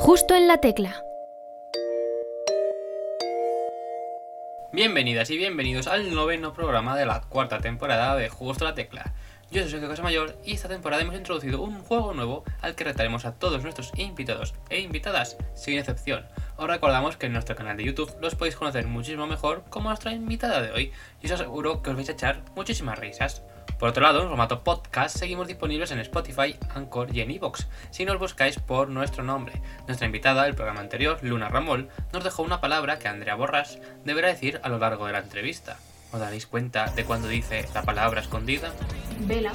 Justo en la tecla. Bienvenidas y bienvenidos al noveno programa de la cuarta temporada de Justo la Tecla. Yo soy Sergio Mayor y esta temporada hemos introducido un juego nuevo al que retaremos a todos nuestros invitados e invitadas, sin excepción. Os recordamos que en nuestro canal de YouTube los podéis conocer muchísimo mejor como nuestra invitada de hoy y os aseguro que os vais a echar muchísimas risas. Por otro lado, en formato podcast seguimos disponibles en Spotify, Anchor y en Evox, si nos buscáis por nuestro nombre. Nuestra invitada del programa anterior, Luna Ramol, nos dejó una palabra que Andrea Borras deberá decir a lo largo de la entrevista. ¿Os daréis cuenta de cuando dice la palabra escondida? Vela,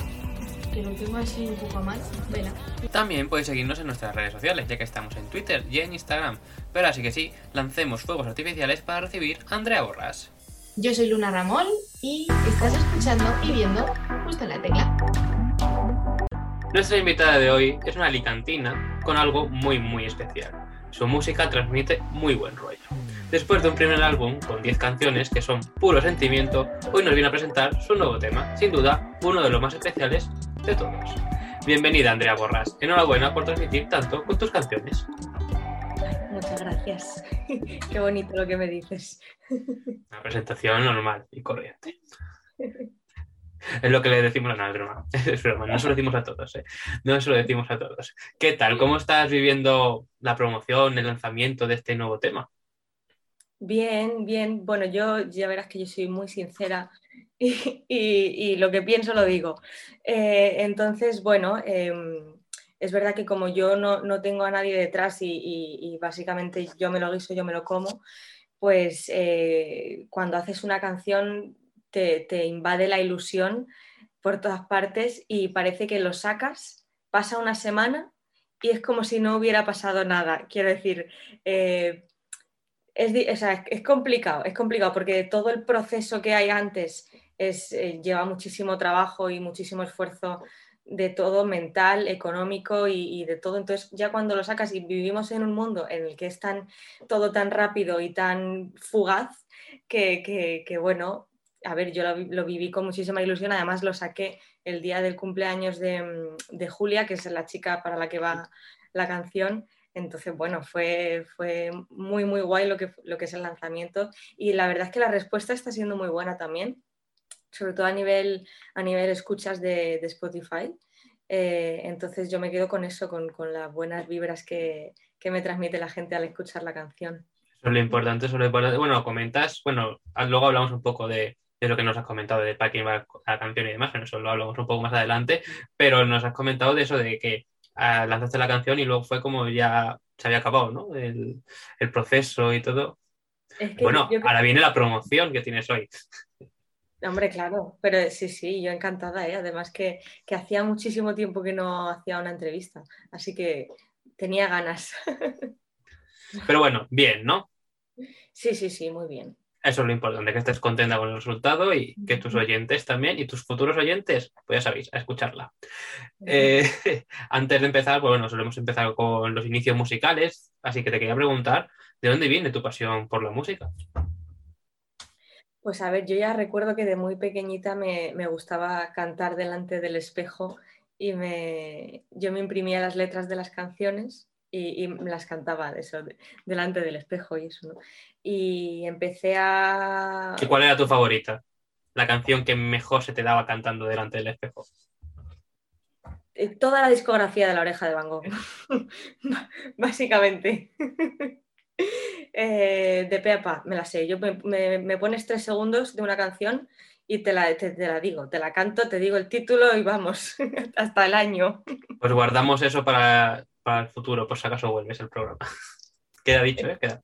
que lo tengo así un poco mal, vela. También podéis seguirnos en nuestras redes sociales, ya que estamos en Twitter y en Instagram. Pero así que sí, lancemos fuegos artificiales para recibir a Andrea Borras. Yo soy Luna Ramón y estás escuchando y viendo justo en la tecla. Nuestra invitada de hoy es una alicantina con algo muy muy especial. Su música transmite muy buen rollo. Después de un primer álbum con 10 canciones que son puro sentimiento, hoy nos viene a presentar su nuevo tema, sin duda uno de los más especiales de todos. Bienvenida Andrea Borras, enhorabuena por transmitir tanto con tus canciones. Muchas gracias. Qué bonito lo que me dices. Una presentación normal y corriente. Es lo que le decimos a broma. Es broma, no se lo decimos a todos, ¿eh? No se lo decimos a todos. ¿Qué tal? ¿Cómo estás viviendo la promoción, el lanzamiento de este nuevo tema? Bien, bien. Bueno, yo ya verás que yo soy muy sincera y, lo que pienso lo digo. Eh, entonces, bueno, em, es verdad que como yo no, tengo a nadie detrás y, básicamente yo me lo guiso, yo me lo como, pues eh, cuando haces una canción te, invade la ilusión por todas partes y parece que lo sacas, pasa una semana y es como si no hubiera pasado nada. Quiero decir, eh, es, complicado, es complicado porque todo el proceso que hay antes es, eh, lleva muchísimo trabajo y muchísimo esfuerzo de todo mental, económico y, de todo. Entonces, ya cuando lo sacas y vivimos en un mundo en el que es tan, todo tan rápido y tan fugaz, que, bueno, a ver, yo lo, viví con muchísima ilusión. Además, lo saqué el día del cumpleaños de, Julia, que es la chica para la que va la canción. Entonces, bueno, fue, fue muy, muy guay lo que, lo que es el lanzamiento. Y la verdad es que la respuesta está siendo muy buena también sobre todo a nivel, a nivel escuchas de, Spotify. Eh, entonces yo me quedo con eso, con, las buenas vibras que, me transmite la gente al escuchar la canción. Eso es lo importante, importante. Bueno, comentas, bueno, luego hablamos un poco de, lo que nos has comentado de packing la canción y demás, que eso lo hablamos un poco más adelante, pero nos has comentado de eso de que ah, lanzaste la canción y luego fue como ya se había acabado, ¿no? El, proceso y todo. bueno, ahora viene la promoción que tienes hoy. Hombre, claro, pero sí, sí, yo encantada, ¿eh? además que, hacía muchísimo tiempo que no hacía una entrevista, así que tenía ganas. Pero bueno, bien, ¿no? Sí, sí, sí, muy bien. Eso es lo importante, que estés contenta con el resultado y que tus oyentes también y tus futuros oyentes, pues ya sabéis, a escucharla. Eh, antes de empezar, pues bueno, solemos empezar con los inicios musicales, así que te quería preguntar, ¿de dónde viene tu pasión por la música? Pues a ver, yo ya recuerdo que de muy pequeñita me, gustaba cantar delante del espejo y me, yo me imprimía las letras de las canciones y, las cantaba eso, delante del espejo y eso, ¿no? Y empecé a... ¿Y cuál era tu favorita? La canción que mejor se te daba cantando delante del espejo. Eh, toda la discografía de la oreja de Van Gogh, básicamente. Eh, de Pepa, me la sé. Yo me, pones tres segundos de una canción y te la, te, la, digo, te la canto, te digo el título y vamos, hasta el año. Pues guardamos eso para, el futuro, por si acaso vuelves el programa. Queda dicho, ¿eh? Queda.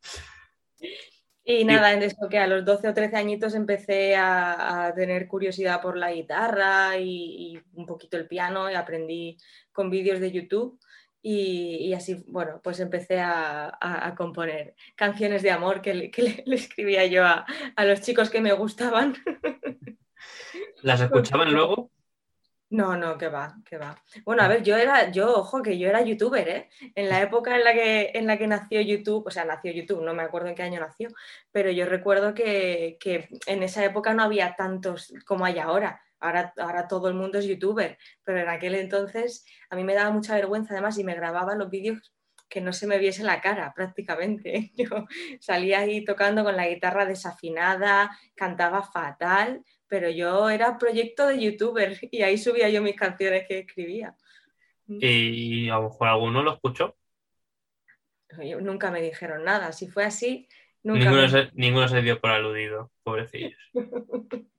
Y nada, en eso que a los 12 o 13 añitos empecé a, tener curiosidad por la guitarra y, y, un poquito el piano y aprendí con vídeos de YouTube. Y, así, bueno, pues empecé a, componer canciones de amor que le, escribía yo a, los chicos que me gustaban. ¿Las escuchaban luego? No, no, que va, que va. Bueno, a ver, yo era, yo, ojo, que yo era youtuber, ¿eh? En la época en la que, en la que nació YouTube, o sea, nació YouTube, no me acuerdo en qué año nació, pero yo recuerdo que, que en esa época no había tantos como hay ahora. Ahora, ahora todo el mundo es youtuber, pero en aquel entonces a mí me daba mucha vergüenza además y me grababa los vídeos que no se me viese la cara prácticamente. Yo salía ahí tocando con la guitarra desafinada, cantaba fatal, pero yo era proyecto de youtuber y ahí subía yo mis canciones que escribía. Y a lo mejor alguno lo escuchó. nunca me dijeron nada. Si fue así, ninguno, se, ninguno se dio por aludido, pobrecillos.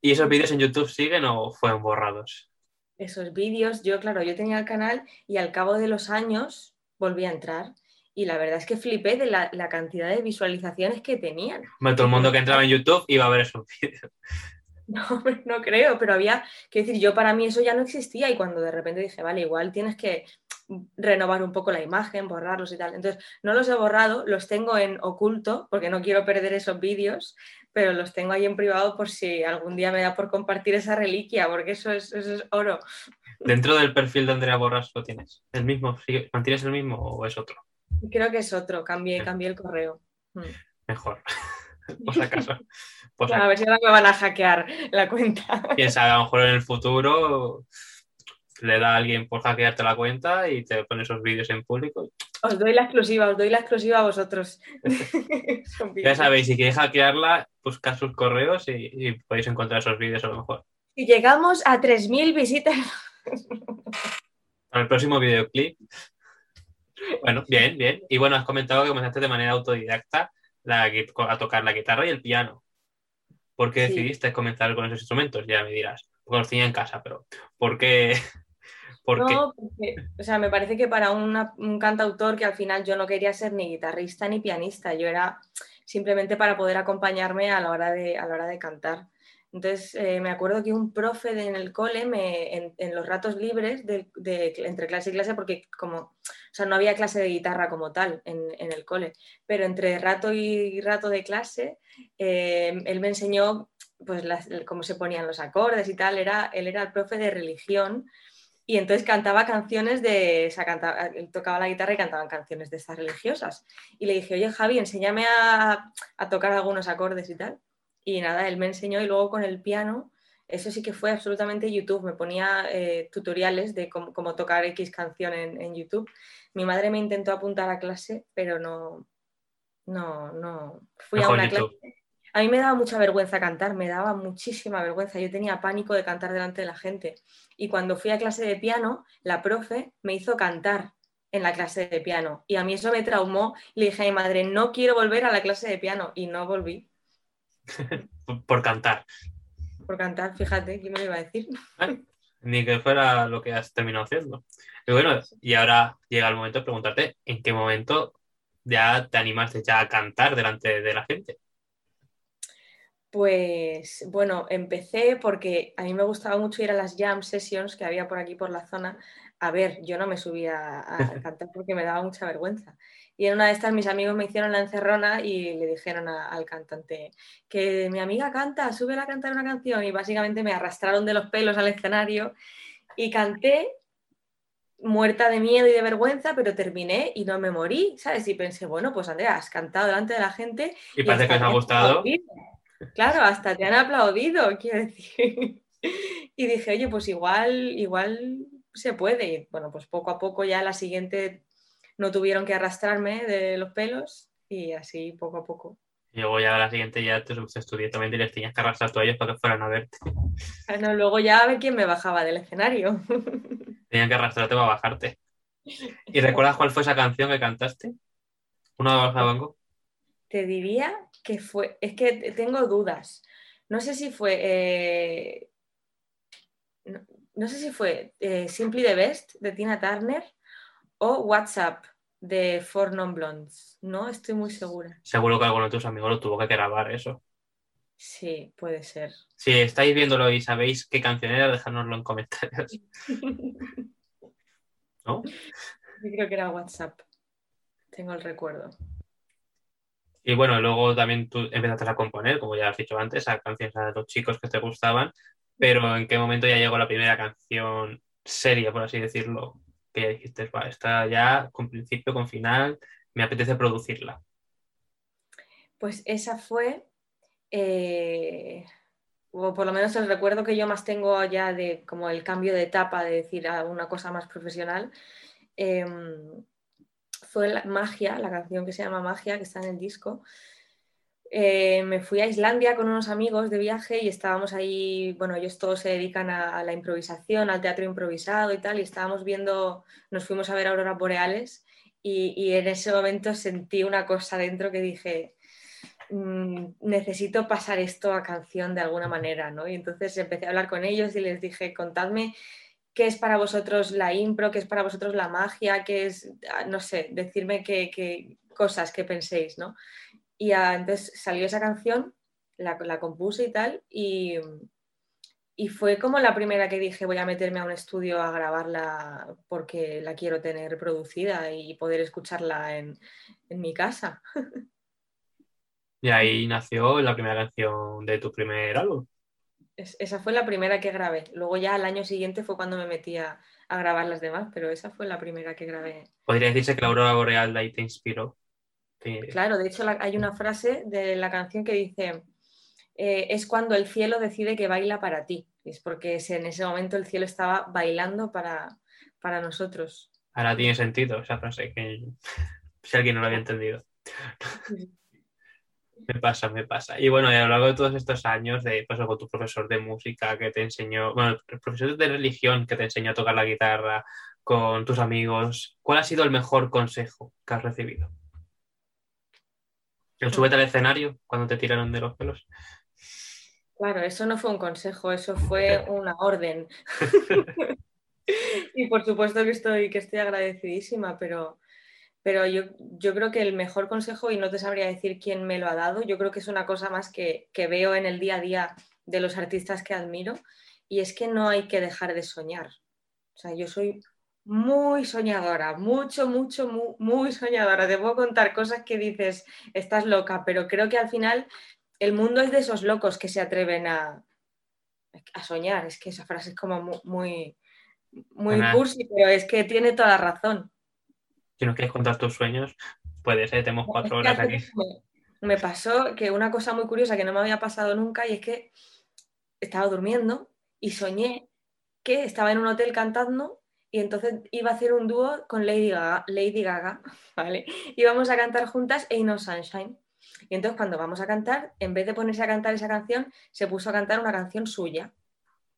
¿Y esos vídeos en YouTube siguen o fueron borrados? Esos vídeos, yo claro, yo tenía el canal y al cabo de los años volví a entrar. Y la verdad es que flipé de la, cantidad de visualizaciones que tenían. todo el mundo que entraba en YouTube iba a ver esos vídeos. No, no creo, pero había que decir, yo para mí eso ya no existía y cuando de repente dije, vale, igual tienes que renovar un poco la imagen, borrarlos y tal. Entonces, no los he borrado, los tengo en oculto porque no quiero perder esos vídeos, pero los tengo ahí en privado por si algún día me da por compartir esa reliquia, porque eso es, oro. Dentro del perfil de Andrea Borras lo tienes, ¿el mismo? ¿Mantienes el mismo o es otro? Creo que es otro, cambié, cambié el correo. Mm. Mejor, por si acaso. a ver si ahora me van a hackear la cuenta. Quién sabe, a lo mejor en el futuro le da a alguien por hackearte la cuenta y te pone esos vídeos en público. Os doy la exclusiva, os doy la exclusiva a vosotros. ya sabéis, si queréis hackearla, buscad sus correos y, podéis encontrar esos vídeos a lo mejor. Y llegamos a 3.000 visitas. Para el próximo videoclip. Bueno, bien, bien. Y bueno, has comentado que comenzaste de manera autodidacta a tocar la guitarra y el piano. ¿Por qué decidiste comenzar con esos instrumentos? Ya me dirás. Los tenía en casa, pero ¿por qué? no, porque, o sea, me parece que para un cantautor que al final yo no quería ser ni guitarrista ni pianista, yo era simplemente para poder acompañarme a la hora de, a la hora de cantar. Entonces, eh, me acuerdo que un profe en el cole, me, en, los ratos libres de, entre clase y clase, porque como, o sea, no había clase de guitarra como tal en, el cole, pero entre rato y rato de clase, eh, él me enseñó pues cómo se ponían los acordes y tal, era, él era el profe de religión y entonces cantaba canciones de, o sea, cantaba, tocaba la guitarra y cantaban canciones de estas religiosas. Y le dije, oye Javi, enséñame a, tocar algunos acordes y tal. Y nada, él me enseñó y luego con el piano, eso sí que fue absolutamente YouTube. Me ponía eh, tutoriales de cómo, tocar X canción en, YouTube. Mi madre me intentó apuntar a clase, pero no, no, no. Fui a una clase a mí me daba mucha vergüenza cantar, me daba muchísima vergüenza. Yo tenía pánico de cantar delante de la gente. Y cuando fui a clase de piano, la profe me hizo cantar en la clase de piano. Y a mí eso me traumó. Le dije a mi madre, no quiero volver a la clase de piano. Y no volví. Por cantar. Por cantar, fíjate, ¿quién me lo iba a decir? ni que fuera lo que has terminado haciendo. Y bueno, y ahora llega el momento de preguntarte, ¿en qué momento ya te animaste ya a cantar delante de la gente? Pues bueno, empecé porque a mí me gustaba mucho ir a las jam sessions que había por aquí por la zona. A ver, yo no me subía a, cantar porque me daba mucha vergüenza. Y en una de estas mis amigos me hicieron la encerrona y le dijeron al cantante que mi amiga canta, sube a cantar una canción y básicamente me arrastraron de los pelos al escenario y canté muerta de miedo y de vergüenza, pero terminé y no me morí, ¿sabes? Y pensé, bueno, pues Andrea, has cantado delante de la gente. Y, parece que os ha gustado. Claro, hasta te han aplaudido, quiero decir. Y dije, oye, pues igual, igual se puede. Y bueno, pues poco a poco ya la siguiente no tuvieron que arrastrarme de los pelos y así poco a poco. Y luego ya la siguiente ya te estudié también y les tenías que arrastrar tú a ellos para que fueran a verte. Bueno, luego ya a ver quién me bajaba del escenario. Tenían que arrastrarte para bajarte. ¿Y recuerdas cuál fue esa canción que cantaste? ¿Una de Banco? Te diría que fue, es que tengo dudas. No sé si fue, eh, no, sé si fue eh, Simply the Best de Tina Turner o WhatsApp de Four Non Blondes. No estoy muy segura. Seguro que alguno de tus amigos lo tuvo que grabar eso. Sí, puede ser. Si estáis viéndolo y sabéis qué canción era, dejárnoslo en comentarios. ¿No? Yo creo que era WhatsApp. Tengo el recuerdo. Y bueno, luego también tú empezaste a componer, como ya has dicho antes, a canciones a los chicos que te gustaban, pero ¿en qué momento ya llegó la primera canción seria, por así decirlo? Que ya dijiste, va, está ya con principio, con final, me apetece producirla. Pues esa fue, eh, o por lo menos el recuerdo que yo más tengo ya de como el cambio de etapa, de decir a una cosa más profesional. Em, fue la Magia, la canción que se llama Magia, que está en el disco. Eh, me fui a Islandia con unos amigos de viaje y estábamos ahí, bueno, ellos todos se dedican a, la improvisación, al teatro improvisado y tal, y estábamos viendo, nos fuimos a ver auroras boreales y, en ese momento sentí una cosa dentro que dije, mm, necesito pasar esto a canción de alguna manera, ¿no? Y entonces empecé a hablar con ellos y les dije, contadme qué es para vosotros la impro, qué es para vosotros la magia, qué es, ah, no sé, decirme qué, cosas que penséis, ¿no? Y entonces salió esa canción, la, compuse y tal, y, fue como la primera que dije voy a meterme a un estudio a grabarla porque la quiero tener producida y poder escucharla en, en mi casa. Y ahí nació la primera canción de tu primer álbum esa fue la primera que grabé. Luego ya al año siguiente fue cuando me metí a, grabar las demás, pero esa fue la primera que grabé. Podría decirse que la aurora boreal de ahí te inspiró. Claro, de hecho hay una frase de la canción que dice, eh, es cuando el cielo decide que baila para ti. Es porque en ese momento el cielo estaba bailando para, para nosotros. Ahora tiene sentido esa frase, que si alguien no lo había entendido. Me pasa, me pasa. Y bueno, a lo largo de todos estos años, de, pues con tu profesor de música que te enseñó, bueno, el profesor de religión que te enseñó a tocar la guitarra, con tus amigos, ¿cuál ha sido el mejor consejo que has recibido? ¿El súbete al escenario cuando te tiraron de los pelos? Claro, eso no fue un consejo, eso fue una orden. y por supuesto que estoy, que estoy agradecidísima, pero pero yo, yo, creo que el mejor consejo, y no te sabría decir quién me lo ha dado, yo creo que es una cosa más que, que veo en el día a día de los artistas que admiro, y es que no hay que dejar de soñar. O sea, yo soy muy soñadora, mucho, mucho, muy, muy, soñadora. Te puedo contar cosas que dices, estás loca, pero creo que al final el mundo es de esos locos que se atreven a, a soñar. Es que esa frase es como muy, muy, muy cursi, pero es que tiene toda la razón si no quieres contar tus sueños, puedes, ¿eh? tenemos cuatro horas aquí. Me, pasó que una cosa muy curiosa que no me había pasado nunca y es que estaba durmiendo y soñé que estaba en un hotel cantando y entonces iba a hacer un dúo con Lady Gaga, Lady Gaga ¿vale? Íbamos a cantar juntas Ain't No Sunshine. Y entonces cuando vamos a cantar, en vez de ponerse a cantar esa canción, se puso a cantar una canción suya.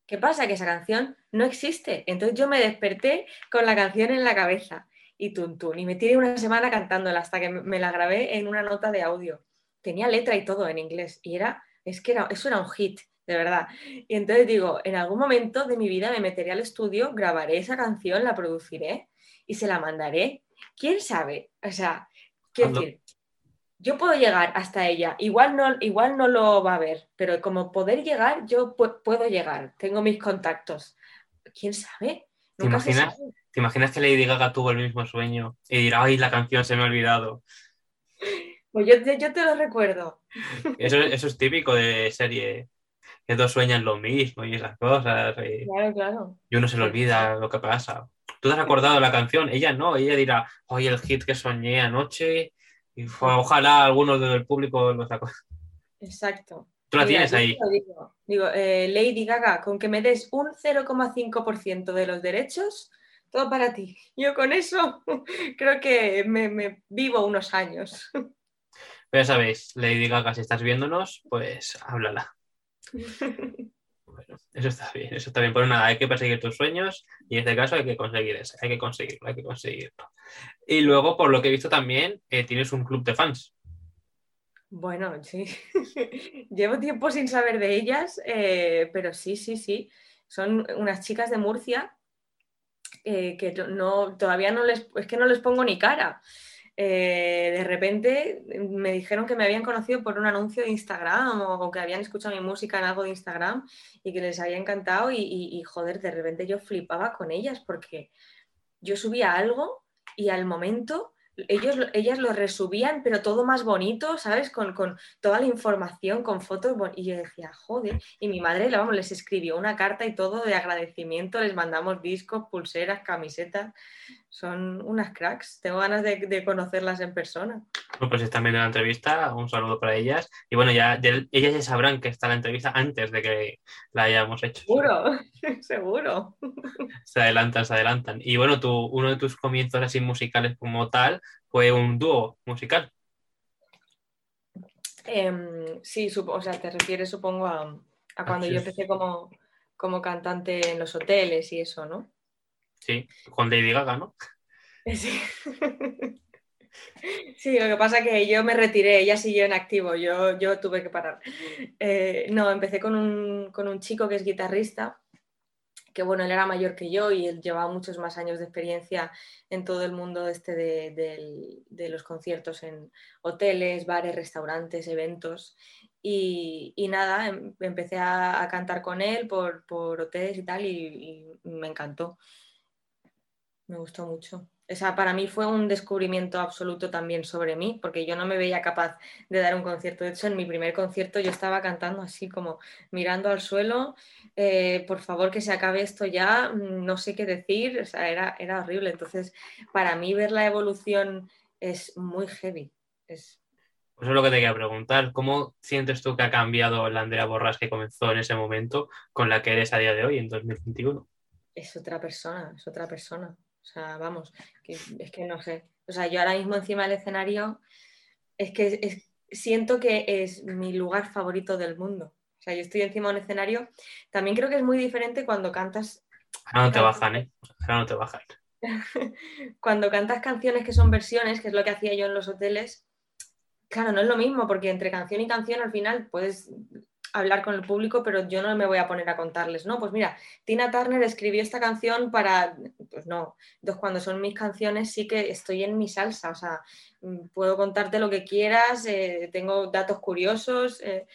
¿Qué pasa? Que esa canción no existe. Entonces yo me desperté con la canción en la cabeza y tuntún. Y me tiré una semana cantándola hasta que me la grabé en una nota de audio. Tenía letra y todo en inglés. Y era, es que era, eso era un hit, de verdad. Y entonces digo, en algún momento de mi vida me meteré al estudio, grabaré esa canción, la produciré y se la mandaré. ¿Quién sabe? O sea, quiero decir, yo puedo llegar hasta ella. Igual no, igual no lo va a ver, pero como poder llegar, yo puedo llegar. Tengo mis contactos. ¿Quién sabe? Nunca ¿Te imaginas? ¿Te imaginas que Lady Gaga tuvo el mismo sueño y dirá, ay, la canción se me ha olvidado? Pues yo, te lo recuerdo. Eso, es típico de serie, que dos sueñan lo mismo y esas cosas. Y, claro, claro. Y uno se le olvida lo que pasa. ¿Tú te has acordado de la canción? Ella no, ella dirá, oye, el hit que soñé anoche, y ojalá algunos del público lo sacó. Exacto. Tú la tienes ahí. Digo, eh, Lady Gaga, con que me des un 0,5% de los derechos, todo para ti. Yo con eso creo que me, vivo unos años. Pero ya sabéis, Lady Gaga, si estás viéndonos, pues háblala. Bueno, eso está bien, eso está bien. Pues nada, hay que perseguir tus sueños y en este caso hay que conseguir eso, hay que conseguirlo, hay que conseguirlo. Y luego, por lo que he visto también, eh, tienes un club de fans. Bueno, sí. Llevo tiempo sin saber de ellas, eh, pero sí, sí, sí. Son unas chicas de Murcia eh, que no, todavía no les, es que no les pongo ni cara. Eh, de repente me dijeron que me habían conocido por un anuncio de Instagram o, que habían escuchado mi música en algo de Instagram y que les había encantado y, y, joder, de repente yo flipaba con ellas porque yo subía algo y al momento ellos, ellas lo resubían, pero todo más bonito, ¿sabes? Con, toda la información, con fotos. Y yo decía, joder. Y mi madre, vamos, les escribió una carta y todo de agradecimiento, les mandamos discos, pulseras, camisetas. Son unas cracks. Tengo ganas de, conocerlas en persona. Pues están viendo la entrevista, un saludo para ellas. Y bueno, ya, ellas ya sabrán que está la entrevista antes de que la hayamos hecho. Seguro, seguro. Se adelantan, se adelantan. Y bueno, tú, uno de tus comienzos así musicales como tal fue un dúo musical. Em, sí, o sea, te refieres supongo a, cuando yo empecé como, como cantante en los hoteles y eso, ¿no? Sí, con Lady Gaga, ¿no? Sí. Sí, lo que pasa es que yo me retiré, ella siguió en activo, yo, yo tuve que parar. Eh, no, empecé con un, con un, chico que es guitarrista, que bueno, él era mayor que yo y él llevaba muchos más años de experiencia en todo el mundo este de, de, los conciertos en hoteles, bares, restaurantes, eventos. Y, y nada, em, empecé a, a, cantar con él por, por hoteles y tal y me encantó me gustó mucho. O sea, para mí fue un descubrimiento absoluto también sobre mí, porque yo no me veía capaz de dar un concierto. De hecho, en mi primer concierto yo estaba cantando así como mirando al suelo, eh, por favor que se acabe esto ya, no sé qué decir, o sea, era, era horrible. Entonces, para mí ver la evolución es muy heavy. Es... Eso es lo que te quería preguntar. ¿Cómo sientes tú que ha cambiado la Andrea Borras que comenzó en ese momento con la que eres a día de hoy, en 2021? Es otra persona, es otra persona. O sea, vamos, es que no sé. O sea, yo ahora mismo encima del escenario es que siento que es mi lugar favorito del mundo. O sea, yo estoy encima de un escenario. También creo que es muy diferente cuando cantas. Ahora no te bajan, ¿eh? Ahora no te bajan. cuando cantas canciones que son versiones, que es lo que hacía yo en los hoteles, claro, no es lo mismo, porque entre canción y canción al final puedes hablar con el público, pero yo no me voy a poner a contarles, no, pues mira, Tina Turner escribió esta canción para, pues no, entonces cuando son mis canciones sí que estoy en mi salsa, o sea, mm, puedo contarte lo que quieras, eh, tengo datos curiosos, eh,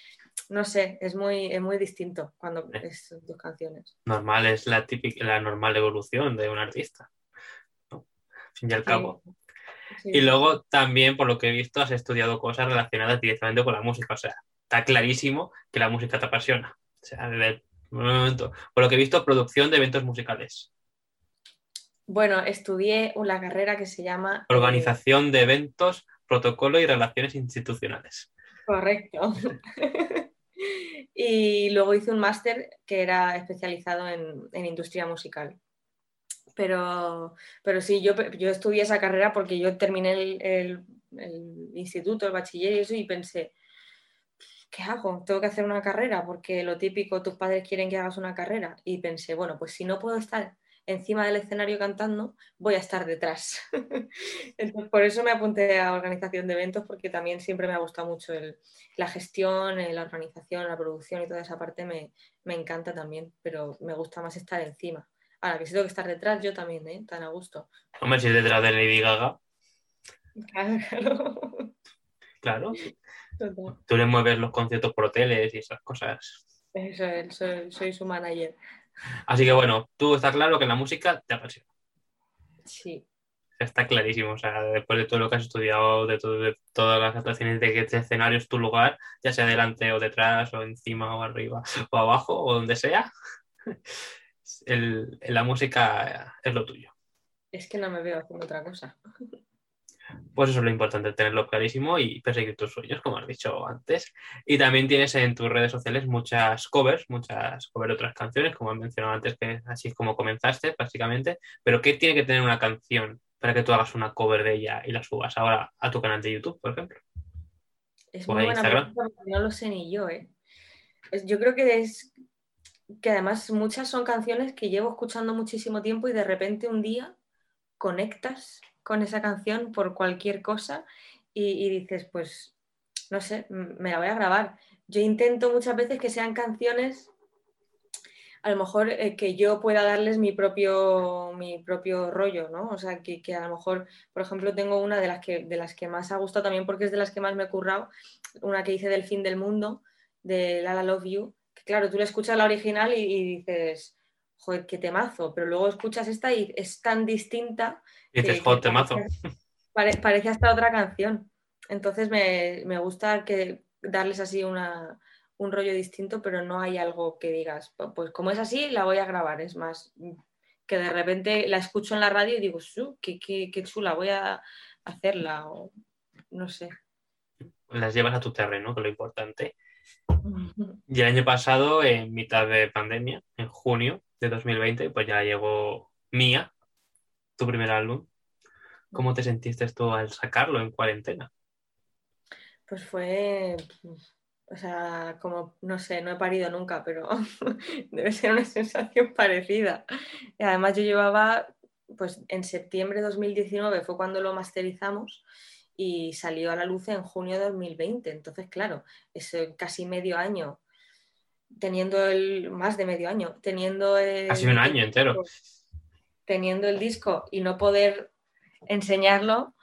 no sé, es muy, muy distinto cuando es tus canciones. Normal, es la típica, la normal evolución de un artista, ¿no? fin y al cabo. Y luego también, por lo que he visto, has estudiado cosas relacionadas directamente con la música, o sea, está clarísimo que la música te apasiona. O sea, desde momento, por lo que he visto, producción de eventos musicales. Bueno, estudié una carrera que se llama... Eh, Organización de eventos, protocolo y relaciones institucionales. Correcto. y luego hice un máster que era especializado en, industria musical. Pero, pero sí, yo, yo estudié esa carrera porque yo terminé el, el, el instituto, el bachiller y eso, y pensé, ¿qué hago? Tengo que hacer una carrera porque lo típico, tus padres quieren que hagas una carrera. Y pensé, bueno, pues si no puedo estar encima del escenario cantando, voy a estar detrás. Entonces, por eso me apunté a organización de eventos porque también siempre me ha gustado mucho la gestión, la organización, la producción y toda esa parte me, encanta también, pero me gusta más estar encima. Ahora, que si tengo que estar detrás, yo también, ¿eh? Tan a gusto. Hombre, si detrás de Lady Gaga. Claro, claro. Tú le mueves los conciertos por hoteles y esas cosas. Eso es, soy, su manager. Así que bueno, tú está claro que la música te apasiona. Sí. Está clarísimo, o sea, después de todo lo que has estudiado, de, todas las actuaciones, de que este escenario es tu lugar, ya sea delante o detrás, o encima o arriba, o abajo, o donde sea, la música es lo tuyo. Es que no me veo haciendo otra cosa. Pues eso es lo importante, tenerlo clarísimo y perseguir tus sueños, como has dicho antes. Y también tienes en tus redes sociales muchas covers, muchas covers de otras canciones, como has mencionado antes, que así es como comenzaste, básicamente. Pero ¿qué tiene que tener una canción para que tú hagas una cover de ella y la subas ahora a tu canal de YouTube, por ejemplo? Es muy buena pregunta no lo sé ni yo, ¿eh? Yo creo que es que además muchas son canciones que llevo escuchando muchísimo tiempo y de repente un día conectas con esa canción por cualquier cosa y, dices, pues, no sé, me la voy a grabar. Yo intento muchas veces que sean canciones a lo mejor eh, que yo pueda darles mi propio, mi propio rollo, ¿no? O sea, que, a lo mejor, por ejemplo, tengo una de las, que, de las que más ha gustado también porque es de las que más me he currado, una que hice del fin del mundo, de La Love You, que claro, tú le escuchas la original y, y dices, joder, qué temazo, pero luego escuchas esta y es tan distinta dices, joder, temazo. Parece, hasta otra canción. Entonces me, gusta que darles así una, un rollo distinto, pero no hay algo que digas, pues como es así, la voy a grabar. Es más, que de repente la escucho en la radio y digo, qué, qué, chula, voy a hacerla, o no sé. Las llevas a tu terreno, que es lo importante. Y el año pasado, en mitad de pandemia, en junio de 2020, pues ya llegó Mía, tu primer álbum. ¿Cómo te sentiste tú al sacarlo en cuarentena? Pues fue, o sea, como, no sé, no he parido nunca, pero debe ser una sensación parecida. Además yo llevaba, pues en septiembre de 2019 fue cuando lo masterizamos y salió a la luz en junio de 2020. Entonces, claro, es casi medio año, teniendo el, más de medio año, teniendo el... Casi un año entero. Teniendo el disco y no poder enseñarlo,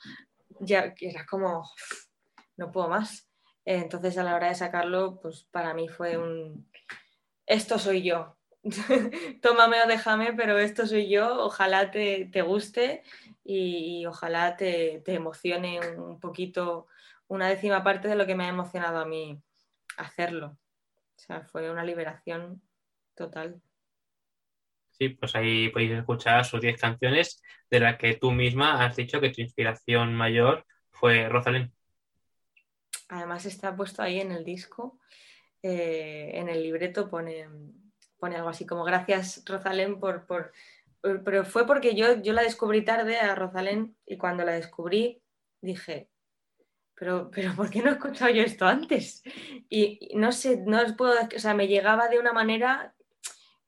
ya era como, no puedo más. Entonces a la hora de sacarlo, pues para mí fue un, esto soy yo. Tómame o déjame, pero esto soy yo. Ojalá te, guste y, ojalá te, te, emocione un poquito, una décima parte de lo que me ha emocionado a mí hacerlo. O sea, fue una liberación total. Sí, pues ahí podéis escuchar sus 10 canciones, de las que tú misma has dicho que tu inspiración mayor fue Rosalén. Además está puesto ahí en el disco, eh, en el libreto pone, pone algo así como gracias Rosalén por, por, Pero fue porque yo, yo la descubrí tarde a Rosalén y cuando la descubrí dije, pero, pero ¿por qué no he escuchado yo esto antes? Y, no sé, no os puedo, o sea, me llegaba de una manera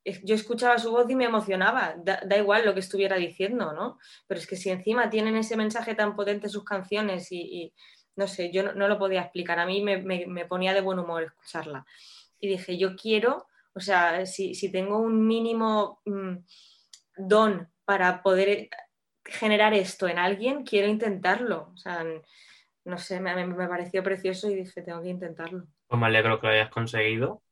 yo escuchaba su voz y me emocionaba, da, igual lo que estuviera diciendo, ¿no? Pero es que si encima tienen ese mensaje tan potente sus canciones y, no sé, yo no, lo podía explicar, a mí me, ponía de buen humor escucharla. Y dije, yo quiero, o sea, si, tengo un mínimo mm, don para poder generar esto en alguien, quiero intentarlo. O sea, no sé, me, me pareció precioso y dije, tengo que intentarlo. Pues me alegro que lo hayas conseguido.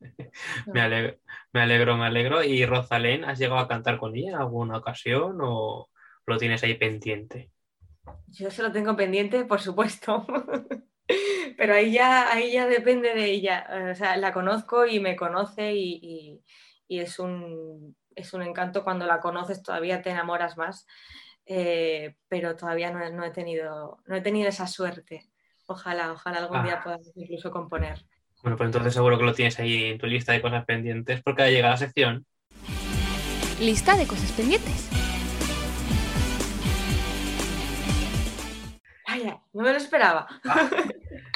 Me, alegro, me alegro, me alegro. ¿Y Rosalén, has llegado a cantar con ella en alguna ocasión o lo tienes ahí pendiente? Yo se lo tengo pendiente, por supuesto. Pero ahí ya, ahí ya depende de ella. O sea, la conozco y me conoce y, es, un, es un encanto. Cuando la conoces todavía te enamoras más. Eh, pero todavía no, he tenido, no he tenido esa suerte. Ojalá, ojalá algún día ah. pueda incluso componer. Bueno, pues entonces seguro que lo tienes ahí en tu lista de cosas pendientes porque ha llegado la sección. Lista de cosas pendientes. Vaya, no me lo esperaba. Ah,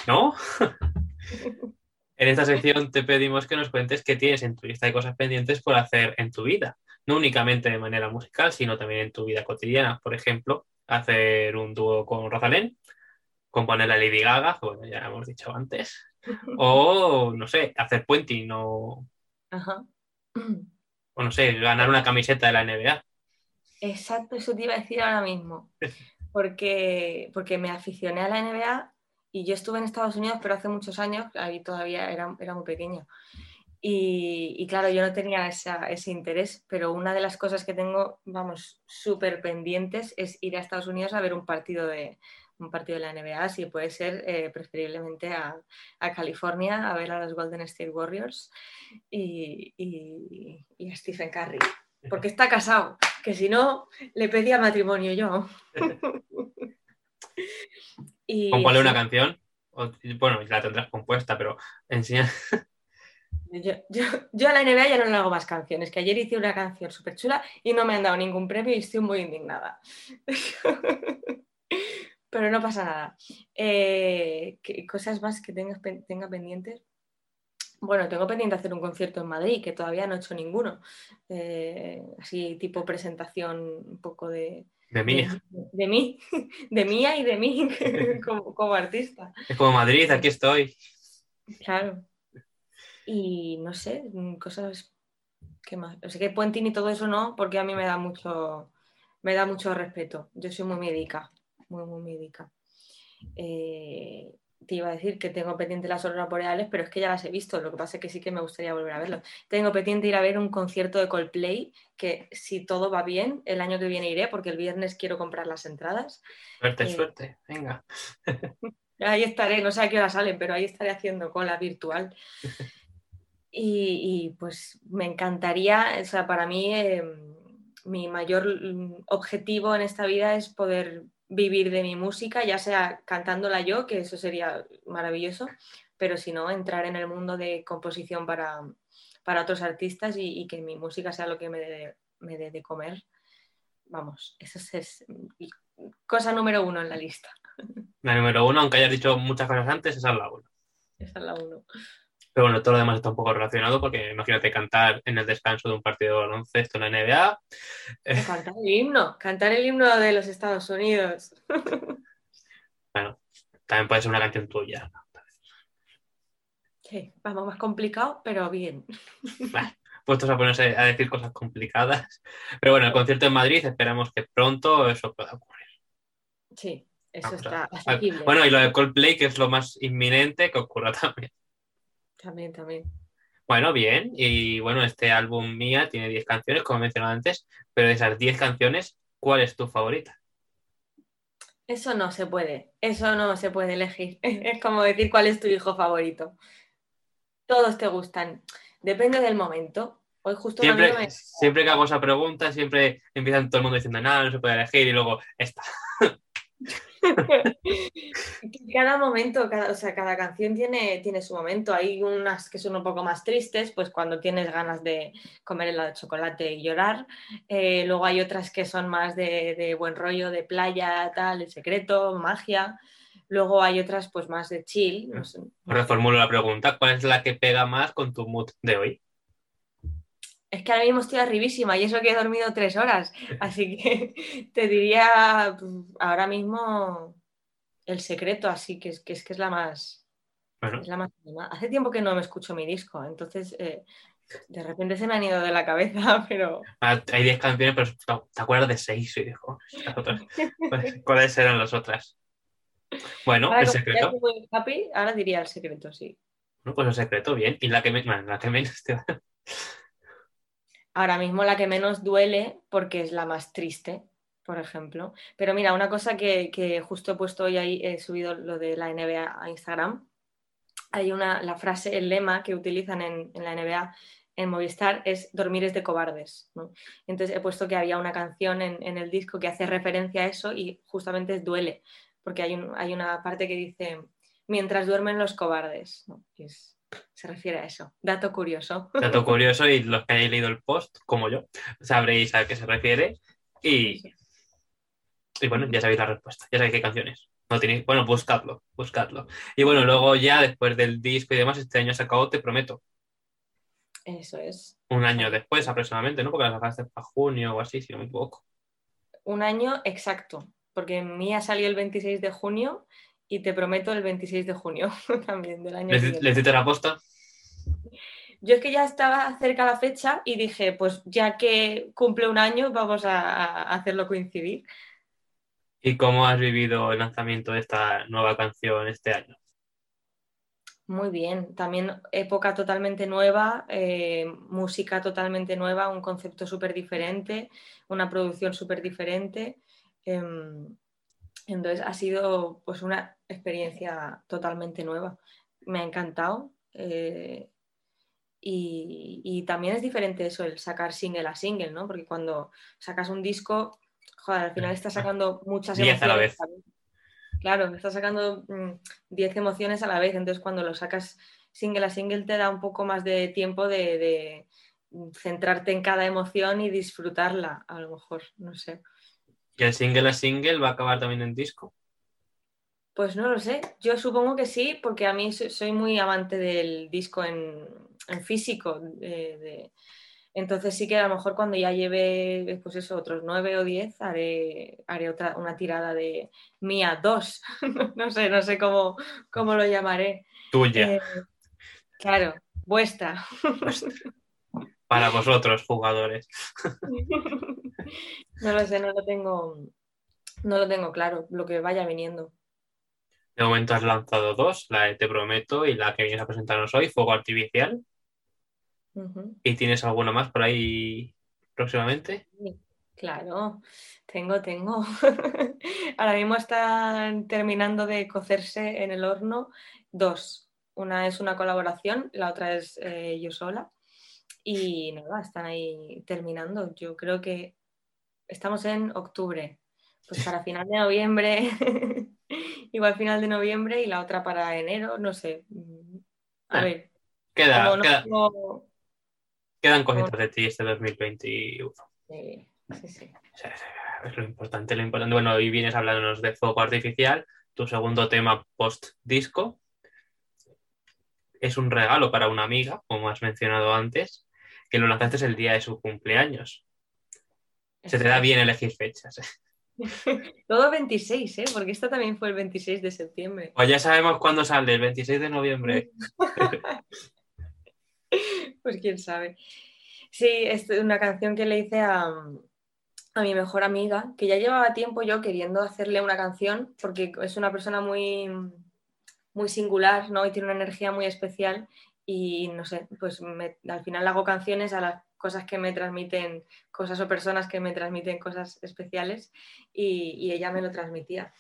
¿No? en esta sección te pedimos que nos cuentes qué tienes en tu lista de cosas pendientes por hacer en tu vida. No únicamente de manera musical, sino también en tu vida cotidiana. Por ejemplo, hacer un dúo con Rosalén, componer la Lady Gaga, bueno, ya hemos dicho antes, o, no sé, hacer puenting o... O no sé, ganar una camiseta de la NBA. Exacto, eso te iba a decir ahora mismo. Porque, porque me aficioné a la NBA y yo estuve en Estados Unidos, pero hace muchos años, ahí todavía era, era muy pequeño. Y, y, claro, yo no tenía ese interés, pero una de las cosas que tengo, vamos, súper pendientes es ir a Estados Unidos a ver un partido de, un partido de la NBA, si puede ser eh, preferiblemente a, California a ver a los Golden State Warriors y, a Stephen Curry, porque está casado, que si no le pedía matrimonio yo. y, una canción, bueno, la tendrás compuesta, pero enseña... Yo, yo, a la NBA ya no le hago más canciones, que ayer hice una canción súper chula y no me han dado ningún premio y estoy muy indignada. pero no pasa nada. Eh, cosas más que tengas, tenga pendientes. Bueno, tengo pendiente hacer un concierto en Madrid, que todavía no he hecho ninguno. Eh, así tipo presentación un poco de... De mí. De, mí, de mía y de mí como, artista. Es como Madrid, aquí estoy. Claro. Y no sé, cosas ¿Qué más? O sea que Puentín y todo eso no, porque a mí me da mucho, me da mucho respeto. Yo soy muy médica muy, muy médica. Eh, te iba a decir que tengo pendiente las auroras boreales, pero es que ya las he visto. Lo que pasa es que sí que me gustaría volver a verlo. Tengo pendiente ir a ver un concierto de Coldplay, que si todo va bien, el año que viene iré, porque el viernes quiero comprar las entradas. Suerte, eh, suerte, venga. ahí estaré, no sé a qué hora salen, pero ahí estaré haciendo cola virtual. Y, pues me encantaría, o sea, para mí. Em, mi mayor mm, objetivo en esta vida es poder vivir de mi música, ya sea cantándola yo, que eso sería maravilloso, pero si no, entrar en el mundo de composición para, para otros artistas y, que mi música sea lo que me dé me de comer. Vamos, esa es, cosa número uno en la lista. La número uno, aunque hayas dicho muchas cosas antes, esa es la uno. Esa es la uno. Pero bueno, todo lo demás está un poco relacionado porque imagínate cantar en el descanso de un partido de baloncesto en la NBA. Cantar el himno, cantar el himno de los Estados Unidos. Bueno, también puede ser una canción tuya. Sí, vamos, más complicado, pero bien. Vale, puestos a ponerse a decir cosas complicadas. Pero bueno, el concierto en Madrid, esperamos que pronto eso pueda ocurrir. Sí, eso está asequible. Bueno, y lo de Coldplay, que es lo más inminente que ocurra también. También, también. Bueno, bien. Y bueno, este álbum Mía tiene 10 canciones, como he mencionado antes, pero de esas 10 canciones, ¿cuál es tu favorita? Eso no se puede, eso no se puede elegir. Es como decir cuál es tu hijo favorito. Todos te gustan, depende del momento. Hoy justo siempre, siempre que hago esa pregunta, siempre empiezan todo el mundo diciendo nada, no se puede elegir y luego esta. cada momento, cada, o sea, cada canción tiene, tiene su momento. Hay unas que son un poco más tristes, pues cuando tienes ganas de comer helado de chocolate y llorar. Eh, luego hay otras que son más de, buen rollo, de playa, tal, de secreto, magia. Luego hay otras pues más de chill. No Reformulo la pregunta, ¿cuál es la que pega más con tu mood de hoy? Es que ahora mismo estoy arribísima y eso que he dormido tres horas. Así que te diría pues, ahora mismo el secreto, así que es que es, que es la más. Es la más Hace tiempo que no me escucho mi disco, entonces eh, de repente se me han ido de la cabeza, pero. Ah, hay 10 canciones, pero te acuerdas de 6 y ¿Cuáles eran las otras? Bueno, el secreto. ahora diría el secreto, sí. Bueno, pues el secreto, bien. ¿Y la que, la que menos te ahora mismo la que menos duele porque es la más triste, por ejemplo. Pero mira, una cosa que, justo he puesto hoy ahí, he subido lo de la NBA a Instagram. Hay una, la frase, el lema que utilizan en, la NBA en Movistar es dormir es de cobardes. Entonces he puesto que había una canción en, el disco que hace referencia a eso y justamente es duele, porque hay, hay una parte que dice mientras duermen los cobardes. Es, se refiere a eso. Dato curioso. Dato curioso y los que hayáis leído el post, como yo, sabréis a qué se refiere. Y, y bueno, ya sabéis la respuesta, ya sabéis qué canciones. No tenéis, bueno, buscadlo, buscadlo. Y bueno, luego ya después del disco y demás, este año se acabó, te prometo. Eso es. Un año después aproximadamente, ¿no? Porque la sacaste para junio o así, si no me equivoco. Un año exacto, porque mía salió el 26 de junio y te prometo el 26 de junio también del año. ¿Le, ¿Le la posta? Yo es que ya estaba cerca la fecha y dije, pues ya que cumple un año, vamos a, hacerlo coincidir. ¿Y cómo has vivido el lanzamiento de esta nueva canción este año? Muy bien, también época totalmente nueva, eh, música totalmente nueva, un concepto súper diferente, una producción súper diferente. Em, entonces ha sido pues una experiencia totalmente nueva. Me ha encantado. Eh, y, también es diferente eso, el sacar single a single, ¿no? Porque cuando sacas un disco, joder, al final estás sacando muchas emociones. a la vez. Claro, estás sacando 10 mm, emociones a la vez. Entonces, cuando lo sacas single a single, te da un poco más de tiempo de, de centrarte en cada emoción y disfrutarla, a lo mejor, no sé. ¿Y el single a single va a acabar también en disco? Pues no lo sé, yo supongo que sí, porque a mí soy muy amante del disco en, físico. Entonces sí que a lo mejor cuando ya lleve pues eso, otros nueve o diez haré, haré otra, una tirada de mía dos. no sé, no sé cómo, cómo lo llamaré. Tuya. Eh, claro, vuestra. Para vosotros, jugadores. no lo sé, no lo tengo, no lo tengo claro, lo que vaya viniendo. De momento has lanzado dos, la de Te Prometo y la que vienes a presentarnos hoy, Fuego Artificial. ¿Y tienes alguna más por ahí próximamente? Claro, tengo, tengo. Ahora mismo están terminando de cocerse en el horno dos. Una es una colaboración, la otra es eh, yo sola. Y nada, están ahí terminando. Yo creo que estamos en octubre. Pues para final de noviembre, igual final de noviembre y la otra para enero, no sé. A ver. Queda, como no queda- tengo- quedan cositas de ti este 2021. Sí, sí, sí. Es lo importante, lo importante. Bueno, hoy vienes hablándonos de fuego artificial, tu segundo tema post-disco. Es un regalo para una amiga, como has mencionado antes, que lo lanzaste el día de su cumpleaños. Se te da bien elegir fechas. Todo 26, ¿eh? Porque esta también fue el 26 de septiembre. Pues ya sabemos cuándo sale, el 26 de noviembre. Pues quién sabe. Sí, es una canción que le hice a, a mi mejor amiga, que ya llevaba tiempo yo queriendo hacerle una canción, porque es una persona muy, muy singular, ¿no? Y tiene una energía muy especial. Y no sé, pues me- al final hago canciones a las cosas que me transmiten, cosas o personas que me transmiten cosas especiales, y, ella me lo transmitía.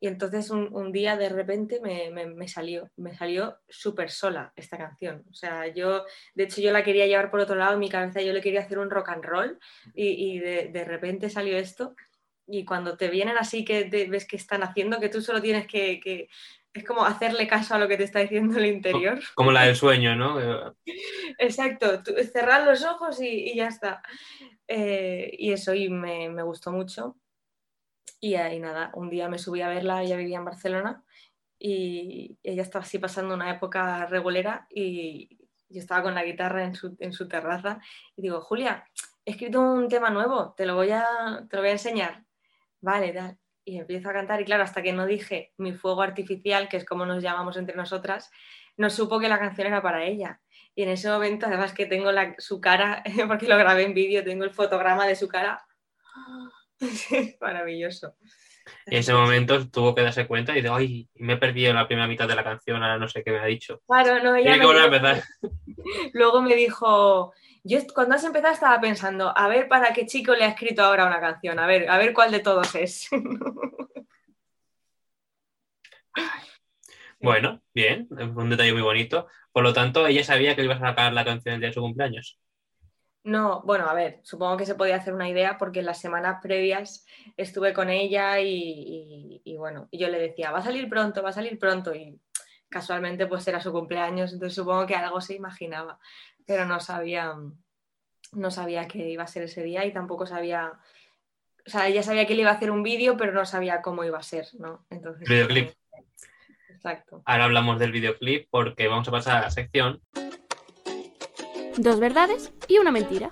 Y entonces un, día de repente me, me- me salió, me salió súper sola esta canción. O sea, yo, de hecho, yo la quería llevar por otro lado en mi cabeza, yo le quería hacer un rock and roll y, y de, de repente salió esto. Y cuando te vienen así que te- ves que están haciendo, que tú solo tienes que, que- es como hacerle caso a lo que te está diciendo el interior. Como la del sueño, ¿no? Exacto, tú- cerrar los ojos y, y ya está. Eh, y eso, y me, me gustó mucho. Y ahí nada, un día me subí a verla, ella vivía en Barcelona y ella estaba así pasando una época regulera y yo estaba con la guitarra en su, en su terraza y digo, Julia, he escrito un tema nuevo, te lo voy a, te lo voy a enseñar. Vale, tal. Y empiezo a cantar y claro, hasta que no dije mi fuego artificial, que es como nos llamamos entre nosotras, no supo que la canción era para ella. Y en ese momento, además que tengo la- su cara, porque lo grabé en vídeo, tengo el fotograma de su cara. Es maravilloso. Y en ese momento tuvo que darse cuenta y dice, ay, me he perdido en la primera mitad de la canción, ahora no sé qué me ha dicho. Claro, no, ella que a dijo- empezar. luego me dijo, yo cuando has empezado estaba pensando, a ver para qué chico le ha escrito ahora una canción, a ver, a ver cuál de todos es. Bueno, bien, un detalle muy bonito. Por lo tanto, ella sabía que le ibas a sacar la canción el día de su cumpleaños. No, bueno, a ver, supongo que se podía hacer una idea porque en las semanas previas estuve con ella y, y- y bueno, y yo le decía, va a salir pronto, va a salir pronto y casualmente pues era su cumpleaños, entonces supongo que algo se imaginaba, pero no sabía, no sabía que iba a ser ese día y tampoco sabía, o sea, ella sabía que le iba a hacer un vídeo, pero no sabía cómo iba a ser, ¿no? Entonces, Videoclip. Exacto. Ahora hablamos del videoclip porque vamos a pasar a la sección Dos verdades y una mentira.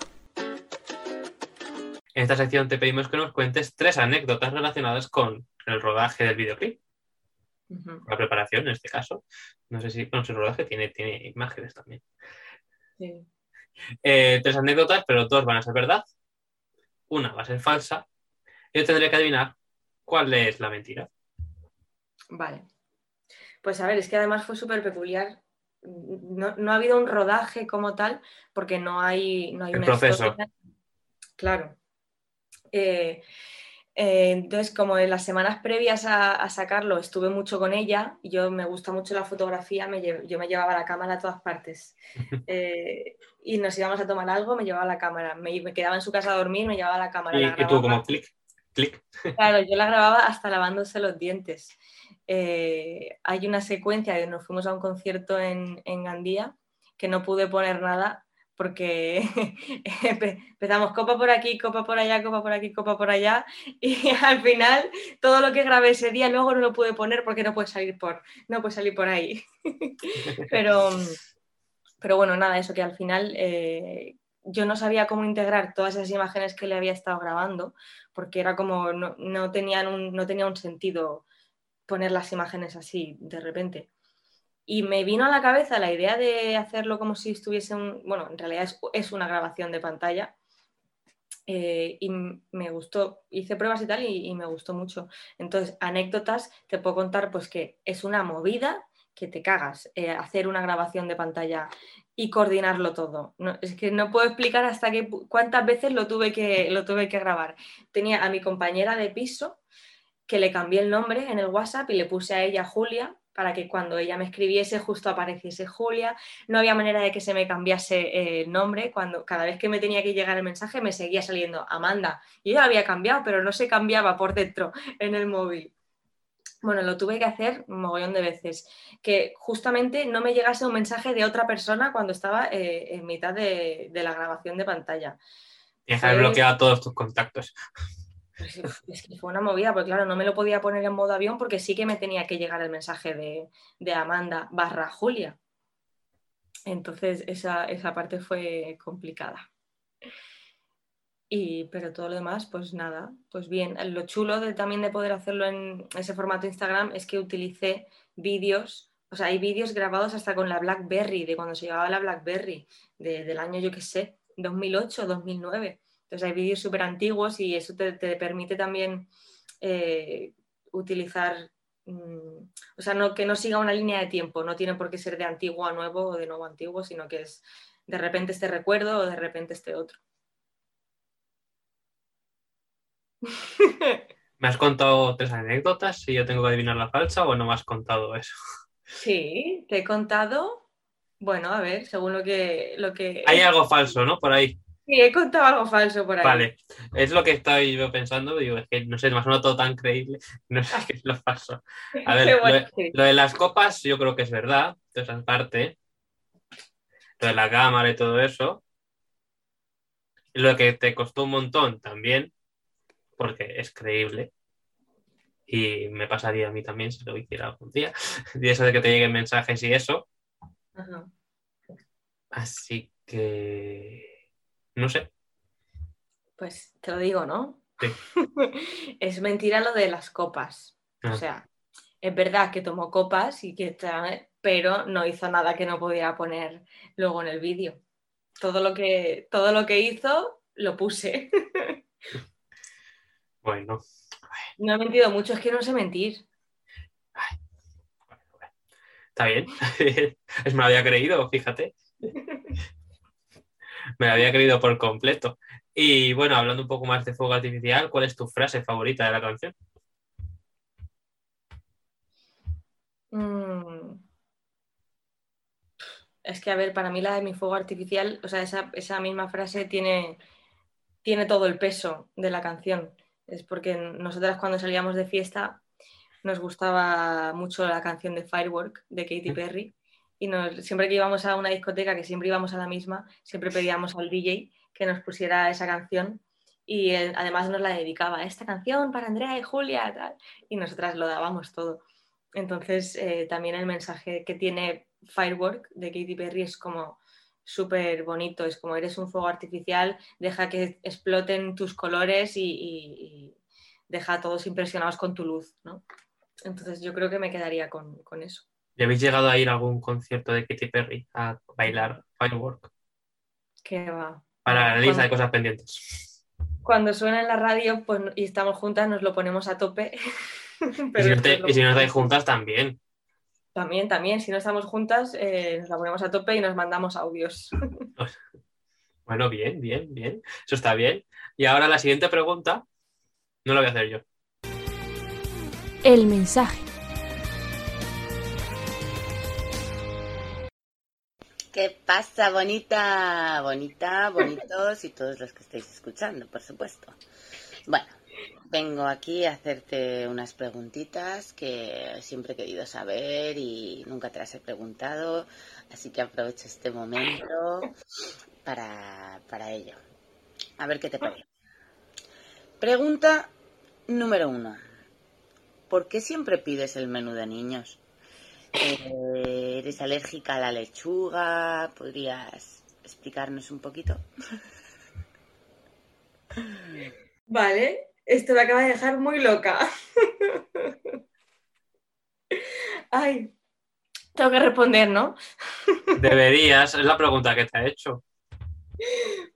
En esta sección te pedimos que nos cuentes tres anécdotas relacionadas con el rodaje del videoclip, la preparación en este caso. No sé si con su rodaje tiene, tiene imágenes también. Sí. Eh, tres anécdotas, pero dos van a ser verdad. Una va a ser falsa. Yo tendré que adivinar cuál es la mentira. Vale. Pues a ver, es que además fue súper peculiar. No, no ha habido un rodaje como tal, porque no hay, no hay El una proceso. historia. Claro. Eh, eh, entonces, como en las semanas previas a, a sacarlo estuve mucho con ella, yo me gusta mucho la fotografía, me lle- yo me llevaba la cámara a todas partes. Eh, y nos íbamos a tomar algo, me llevaba la cámara. Me, me quedaba en su casa a dormir, me llevaba la cámara. Y, la y tú como clic, clic. Claro, yo la grababa hasta lavándose los dientes. Eh, hay una secuencia de nos fuimos a un concierto en, en Gandía que no pude poner nada porque empe- empezamos copa por aquí, copa por allá, copa por aquí, copa por allá y al final todo lo que grabé ese día luego no lo pude poner porque no puede salir por, no puede salir por ahí. pero, pero bueno, nada, eso que al final eh, yo no sabía cómo integrar todas esas imágenes que le había estado grabando porque era como no, no tenían un, no tenía un sentido poner las imágenes así de repente. Y me vino a la cabeza la idea de hacerlo como si estuviese un, bueno, en realidad es, una grabación de pantalla. eh, y me gustó, hice pruebas y tal y, me gustó mucho. Entonces, anécdotas, te puedo contar pues que es una movida que te cagas eh, hacer una grabación de pantalla y coordinarlo todo. Es que no puedo explicar hasta qué, cuántas veces lo tuve, que, lo tuve que grabar. Tenía a mi compañera de piso que le cambié el nombre en el WhatsApp y le puse a ella Julia para que cuando ella me escribiese justo apareciese Julia. No había manera de que se me cambiase eh, el nombre. Cuando, cada vez que me tenía que llegar el mensaje me seguía saliendo Amanda. Yo lo había cambiado, pero no se cambiaba por dentro en el móvil. Bueno, lo tuve que hacer un mogollón de veces. Que justamente no me llegase un mensaje de otra persona cuando estaba eh, en mitad de, la grabación de pantalla. Todos tus contactos. Pues es que fue una movida, porque claro, no me lo podía poner en modo avión porque sí que me tenía que llegar el mensaje de, Amanda barra Julia. Entonces esa, parte fue complicada. Y, pero todo lo demás, pues nada, pues bien. Lo chulo de, también de poder hacerlo en ese formato Instagram es que utilicé vídeos, o sea, hay vídeos grabados hasta con la BlackBerry, de cuando se llevaba la BlackBerry, del año, yo qué sé, 2008, 2009. Entonces hay vídeos súper antiguos y eso te, permite también eh, utilizar, mm, o sea, no, que no siga una línea de tiempo, no tiene por qué ser de antiguo a nuevo o de nuevo a antiguo, sino que es de repente este recuerdo o de repente este otro. ¿Me has contado tres anécdotas si yo tengo que adivinar la falsa o no me has contado eso? Sí, te he contado. Bueno, a ver, según lo que, lo que... Hay algo falso, ¿no? Por ahí. Sí, he contado algo falso por ahí. Vale, es lo que estoy yo pensando. Digo, es que no sé, me ha sonado todo tan creíble. No sé qué es lo falso. A ver, lo, de, las copas, yo creo que es verdad, toda esa parte. Lo de la cámara y todo eso. Lo que te costó un montón también, porque es creíble. Y me pasaría a mí también si lo hiciera algún día. Y eso de que te lleguen mensajes y eso. Así que no sé. Pues te lo digo, ¿no? es mentira lo de las copas. O ah. sea, es verdad que tomó copas y que pero no hizo nada que no pudiera poner luego en el vídeo. Todo lo que todo lo que hizo lo puse. bueno. No he mentido mucho, es que no sé mentir. Está bien. es me lo había creído, fíjate. Me había creído por completo. Y bueno, hablando un poco más de fuego artificial, ¿cuál es tu frase favorita de la canción? Mm. Es que, a ver, para mí la de mi fuego artificial, o sea, esa, misma frase tiene, tiene todo el peso de la canción. Es porque nosotras cuando salíamos de fiesta nos gustaba mucho la canción de Firework de Katy Perry y siempre que íbamos a una discoteca, que siempre íbamos a la misma, siempre pedíamos al DJ que nos pusiera esa canción y además nos la dedicaba, esta canción para Andrea y Julia, y nosotras lo dábamos todo. Entonces, eh, también el mensaje que tiene Firework de Katy Perry es como súper bonito, es como eres un fuego artificial, deja que exploten tus colores y, deja a todos impresionados con tu luz, ¿no? Entonces yo creo que me quedaría con eso. ¿Y habéis llegado a ir a algún concierto de Katy Perry a bailar Firework? ¿Qué va? Para la lista de cosas pendientes. Cuando suena en la radio pues, y estamos juntas, nos lo ponemos a tope. y, si no estáis juntas, también. También, también. Si no estamos juntas, eh, nos la ponemos a tope y nos mandamos audios. bueno, bien, bien, bien. Eso está bien. Y ahora la siguiente pregunta, no la voy a hacer yo. El mensaje. ¿Qué pasa, bonita? Bonita, bonitos y todos los que estáis escuchando, por supuesto. Bueno, vengo aquí a hacerte unas preguntitas que siempre he querido saber y nunca te las he preguntado, así que aprovecho este momento para, para ello. A ver qué te parece. Pregunta número uno. ¿Por qué siempre pides el menú de niños? Eh, ¿Eres alérgica a la lechuga? ¿Podrías explicarnos un poquito? Vale, esto me acaba de dejar muy loca. Ay, tengo que responder, ¿no? Deberías, es la pregunta que te ha hecho.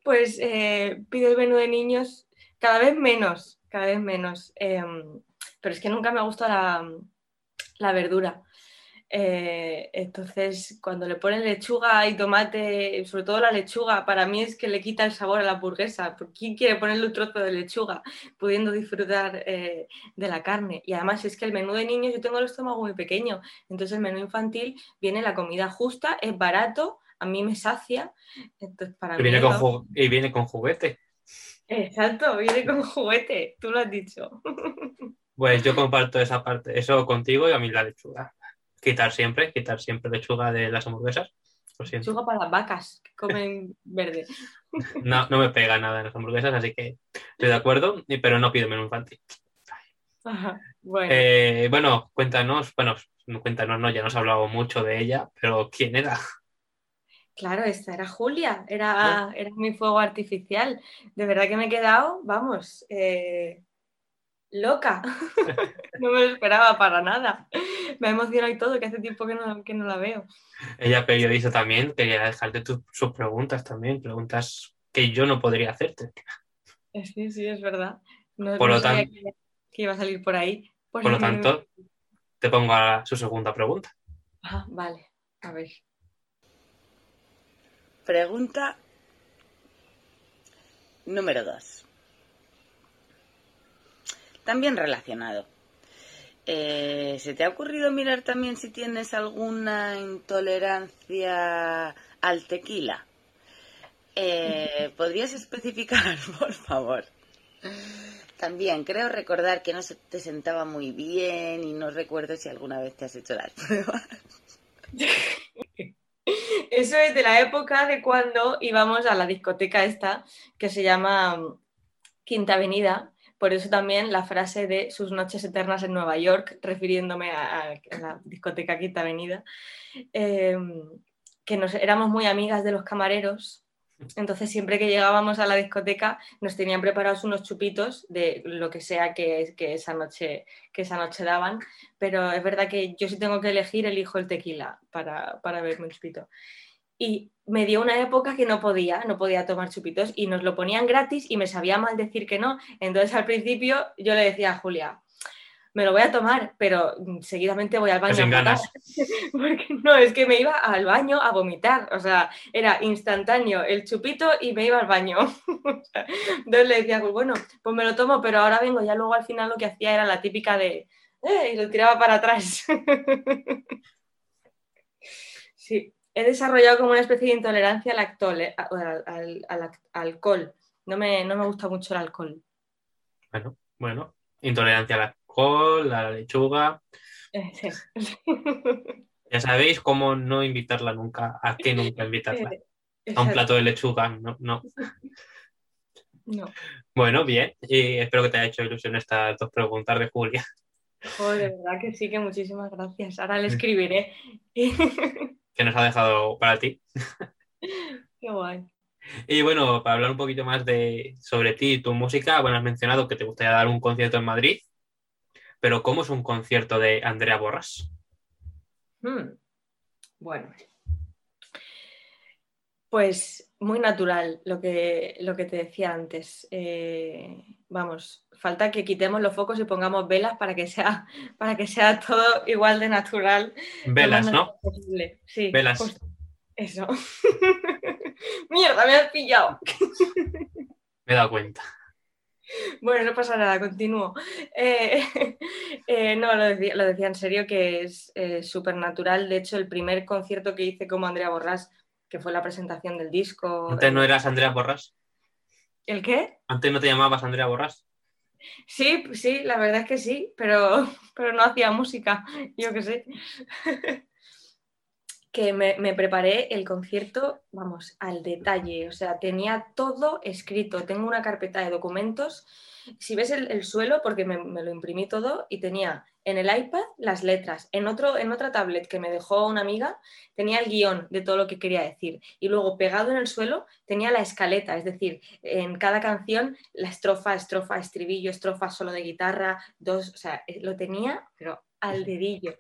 Pues eh, pido el menú de niños cada vez menos, cada vez menos. Em, pero es que nunca me ha gustado la, la verdura. Eh, entonces, cuando le ponen lechuga y tomate, sobre todo la lechuga, para mí es que le quita el sabor a la hamburguesa. ¿Quién quiere ponerle un trozo de lechuga pudiendo disfrutar eh, de la carne? Y además es que el menú de niños, yo tengo el estómago muy pequeño, entonces el menú infantil viene la comida justa, es barato, a mí me sacia. Entonces, para y, mí viene es con y viene con juguete. Exacto, viene con juguete, tú lo has dicho. Pues yo comparto esa parte, eso contigo y a mí la lechuga. Quitar siempre, quitar siempre lechuga de las hamburguesas. Lechuga para las vacas que comen verde. No, no me pega nada en las hamburguesas, así que estoy de acuerdo, pero no pido menú infantil. Ajá, Bueno, Eh, bueno, cuéntanos, bueno, no cuéntanos, no, ya nos has hablado mucho de ella, pero ¿quién era? claro, esta era Julia, era, era mi fuego artificial. De verdad que me he quedado, vamos, eh, loca. No me lo esperaba para nada. Me ha emocionado y todo, que hace tiempo que no, que no la veo. Ella periodista también, quería dejarte tu- sus preguntas también, preguntas que yo no podría hacerte. Eh, Sí, sí, es verdad. No, Por no lo sabía tan- que, que iba a salir por ahí. Pues Por lo me- tanto, te pongo a su segunda pregunta. Ah, vale, a ver. Pregunta número 2. También relacionado. Eh, ¿Se te ha ocurrido mirar también si tienes alguna intolerancia al tequila? Eh, ¿Podrías especificar, por favor? También creo recordar que no se te sentaba muy bien y no recuerdo si alguna vez te has hecho las pruebas. Eso es de la época de cuando íbamos a la discoteca esta que se llama mm, Quinta Avenida. Por eso también la frase de sus noches eternas en Nueva York, refiriéndome a, la discoteca Quinta Avenida, eh, que nos, éramos muy amigas de los camareros. Entonces siempre que llegábamos a la discoteca nos tenían preparados unos chupitos de lo que sea que, que esa, noche, que esa noche daban pero es verdad que yo si tengo que elegir, elijo el tequila para, para beberme un chupito. Y me dio una época que no podía, no podía tomar chupitos y nos lo ponían gratis y me sabía mal decir que no. Entonces al principio yo le decía a Julia, me lo voy a tomar, pero mm, seguidamente voy al baño. sin a cagar". ganas. Porque no, es que me iba al baño a vomitar, o sea, era instantáneo el chupito y me iba al baño. Entonces le decía, pues bueno, pues me lo tomo, pero ahora vengo, ya luego al final lo que hacía era la típica de, "Eh", y lo tiraba para atrás. Sí, he desarrollado como una especie de intolerancia al, actol- al, al- al- alcohol. No me, no me gusta mucho el alcohol. Bueno, bueno, intolerancia al alcohol, a la lechuga. Eh, sí. Ya sabéis cómo no invitarla nunca, a qué nunca invitarla. Eh, A un plato de lechuga, no, no. No. Bueno, bien, y espero que te haya hecho ilusión estas dos preguntas de Julia. Joder, de verdad que sí, que muchísimas gracias. Ahora le escribiré. que nos ha dejado para ti. Qué guay. Y bueno, para hablar un poquito más de sobre ti y tu música, bueno, has mencionado que te gustaría dar un concierto en Madrid, pero ¿cómo es un concierto de Andrea Borras? Hmm. Bueno. Pues muy natural lo que, lo que te decía antes. Eh, vamos, falta que quitemos los focos y pongamos velas para que sea, para que sea todo igual de natural. Velas, ¿no? posible. Sí, Velas. justo. Eso. Mierda, me has pillado. Me he dado cuenta. Bueno, no pasa nada, continúo. Eh, eh, no, lo decía, lo decía en serio que es súper natural. De hecho, el primer concierto que hice como Andrea Borrás, que fue la presentación del disco. Antes no eras Andrea Borras. ¿El qué? Antes no te llamabas Andrea Borras. Sí, sí, la verdad es que sí, pero, pero no hacía música, yo qué sé. que me, me preparé el concierto, vamos, al detalle, o sea, tenía todo escrito, tengo una carpeta de documentos, si ves el, el suelo, porque me, me lo imprimí todo y tenía en el iPad las letras, en, otro, en otra tablet que me dejó una amiga tenía el guion de todo lo que quería decir y luego pegado en el suelo tenía la escaleta, es decir, en cada canción la estrofa, estrofa, estribillo, estrofa solo de guitarra, dos, o sea, eh, lo tenía, pero al dedillo.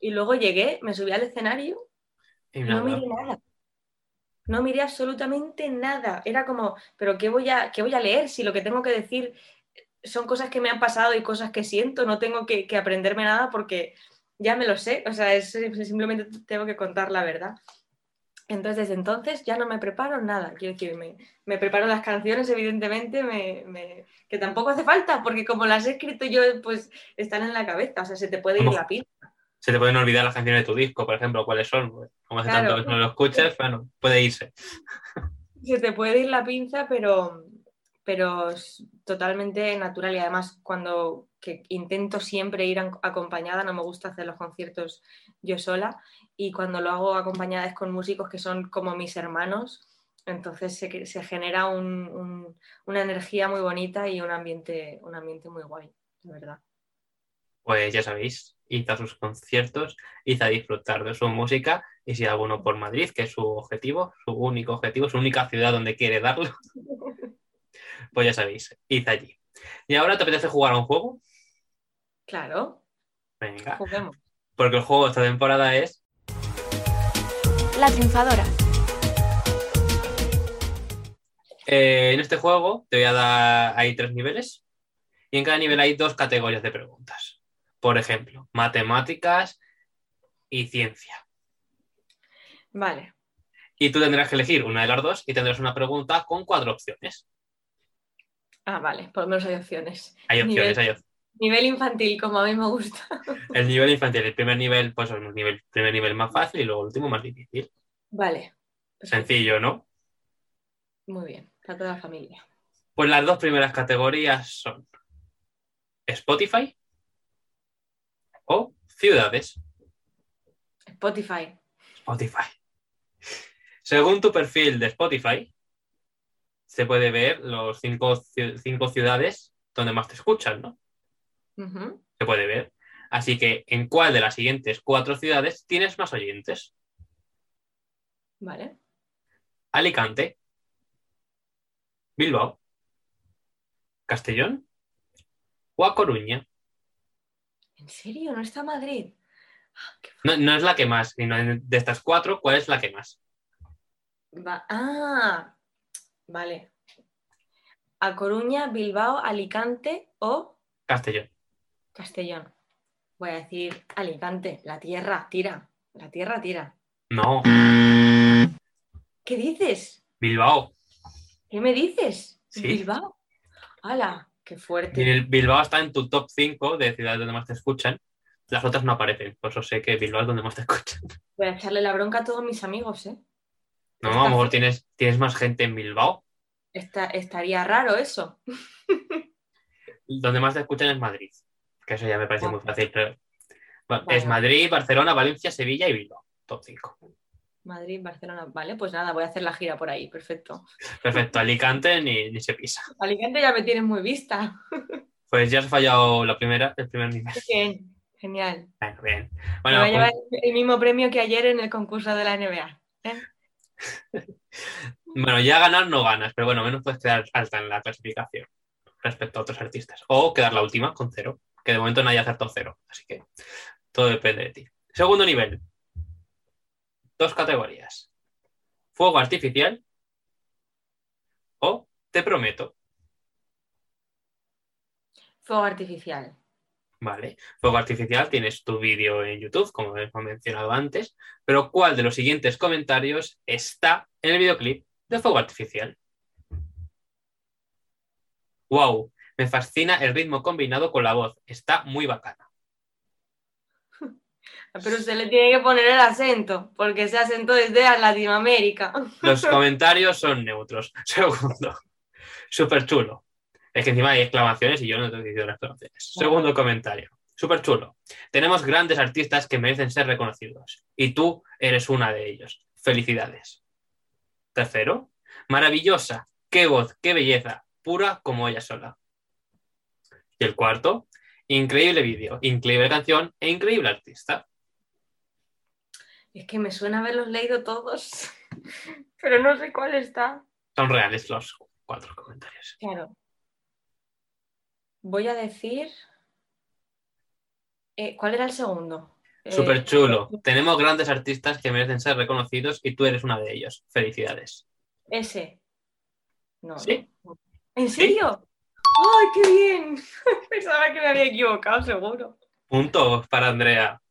Y luego llegué, me subí al escenario Y no miré nada. No miré absolutamente nada. Era como, pero qué voy, a, ¿qué voy a leer si lo que tengo que decir son cosas que me han pasado y cosas que siento? No tengo que, que aprenderme nada porque ya me lo sé, o sea, es, simplemente tengo que contar la verdad. Entonces, desde entonces ya no me preparo nada. Quiero decir, me, me preparo las canciones, evidentemente, me, me- que tampoco hace falta, porque como las he escrito yo, pues están en la cabeza, o sea, se te puede ir la pinza. Se te pueden olvidar las canciones de tu disco, por ejemplo, cuáles son. Pues, como hace Claro. tanto que no lo escuches, bueno, puede irse. Se te puede ir la pinza, pero, pero es totalmente natural. Y además, cuando que intento siempre ir acompañada, no me gusta hacer los conciertos yo sola. Y cuando lo hago acompañada es con músicos que son como mis hermanos. Entonces se, se genera un- un- una energía muy bonita y un ambiente, un ambiente muy guay, de verdad. Pues ya sabéis, id a sus conciertos, id a disfrutar de su música y si alguno por Madrid, que es su objetivo, su único objetivo, su única ciudad donde quiere darlo, pues ya sabéis, id allí. Y ahora te apetece jugar a un juego, Claro, venga, juguemos. porque el juego de esta temporada es La triunfadora. Eh, en este juego te voy a dar, hay tres niveles y en cada nivel hay dos categorías de preguntas. Por ejemplo, matemáticas y ciencia. Vale, Y tú tendrás que elegir una de las dos y tendrás una pregunta con cuatro opciones. Ah, vale, por lo menos hay opciones. Hay opciones, Nivel- hay opciones. Nivel infantil, como a mí me gusta. El nivel infantil, el primer nivel, pues el nivel, primer nivel más fácil y luego el último más difícil. Vale, perfecto. Sencillo, ¿no? muy bien, para toda la familia. Pues las dos primeras categorías son Spotify o ciudades. Spotify. Spotify. Según tu perfil de Spotify, se puede ver los cinco, ci- cinco ciudades donde más te escuchan, ¿no? Se puede ver. Así que, ¿en cuál de las siguientes cuatro ciudades tienes más oyentes? Vale. Alicante, Bilbao, Castellón o A Coruña. ¿En serio? ¿No está Madrid? Ah, No, no es la que más, sino de estas cuatro, ¿cuál es la que más? Va- Ah, vale. A Coruña, Bilbao, Alicante o Castellón. Castellón. Voy a decir Alicante, la tierra, tira. La tierra, tira. No, ¿Qué dices? Bilbao. ¿Qué me dices? Sí. Bilbao. ¡Hala! ¡Qué Y fuerte! el Bilbao está en tu top 5 de ciudades donde más te escuchan. Las otras no aparecen, por eso sé que Bilbao es donde más te escuchan. Voy a echarle la bronca a todos mis amigos, ¿eh? No, Está a lo mejor tienes, tienes más gente en Bilbao. Esta- estaría raro eso. Donde más te escuchan es Madrid. Que eso ya me parece muy fácil. pero- Vale. Es Madrid, Barcelona, Valencia, Sevilla y Bilbao. Top 5. Madrid, Barcelona. Vale, pues nada, voy a hacer la gira por ahí. Perfecto. Perfecto, Alicante ni, ni se pisa. Alicante ya me tienes muy vista. Pues ya has fallado la primera, el primer nivel. Bien, genial. Bueno, bien. me va a llevar pues- el mismo premio que ayer en el concurso de la NBA. ¿eh? bueno, ya ganar no ganas, pero bueno, menos puedes quedar alta en la clasificación respecto a otros artistas. O quedar la última con cero, que de momento nadie ha acertado cero. Así que todo depende de ti. Segundo nivel. Dos categorías. Fuego artificial o te prometo. Fuego artificial. Vale. Fuego artificial, tienes tu vídeo en YouTube, como hemos mencionado antes, pero ¿cuál de los siguientes comentarios está en el videoclip de Fuego artificial? Wow, me fascina el ritmo combinado con la voz, está muy bacana. Pero usted le tiene que poner el acento, porque ese acento es de Latinoamérica. Los comentarios son neutros. Segundo, súper chulo. Es que encima hay exclamaciones y yo no te he diciendo las exclamaciones. Segundo comentario, súper chulo. Tenemos grandes artistas que merecen ser reconocidos y tú eres una de ellos. Felicidades. Tercero, maravillosa. Qué voz, qué belleza. Pura como ella sola. Y el cuarto, increíble vídeo, increíble canción e increíble artista. Es que me suena haberlos leído todos, pero no sé cuál está. Son reales los cuatro comentarios. Claro. Voy a decir. eh, ¿Cuál era el segundo? Eh, Súper chulo. Tenemos grandes artistas que merecen ser reconocidos y tú eres una de ellos. Felicidades. Ese. No. ¿Sí? no. ¿En serio? ¡Ay, qué bien! Pensaba que me había equivocado, seguro. Punto para Andrea.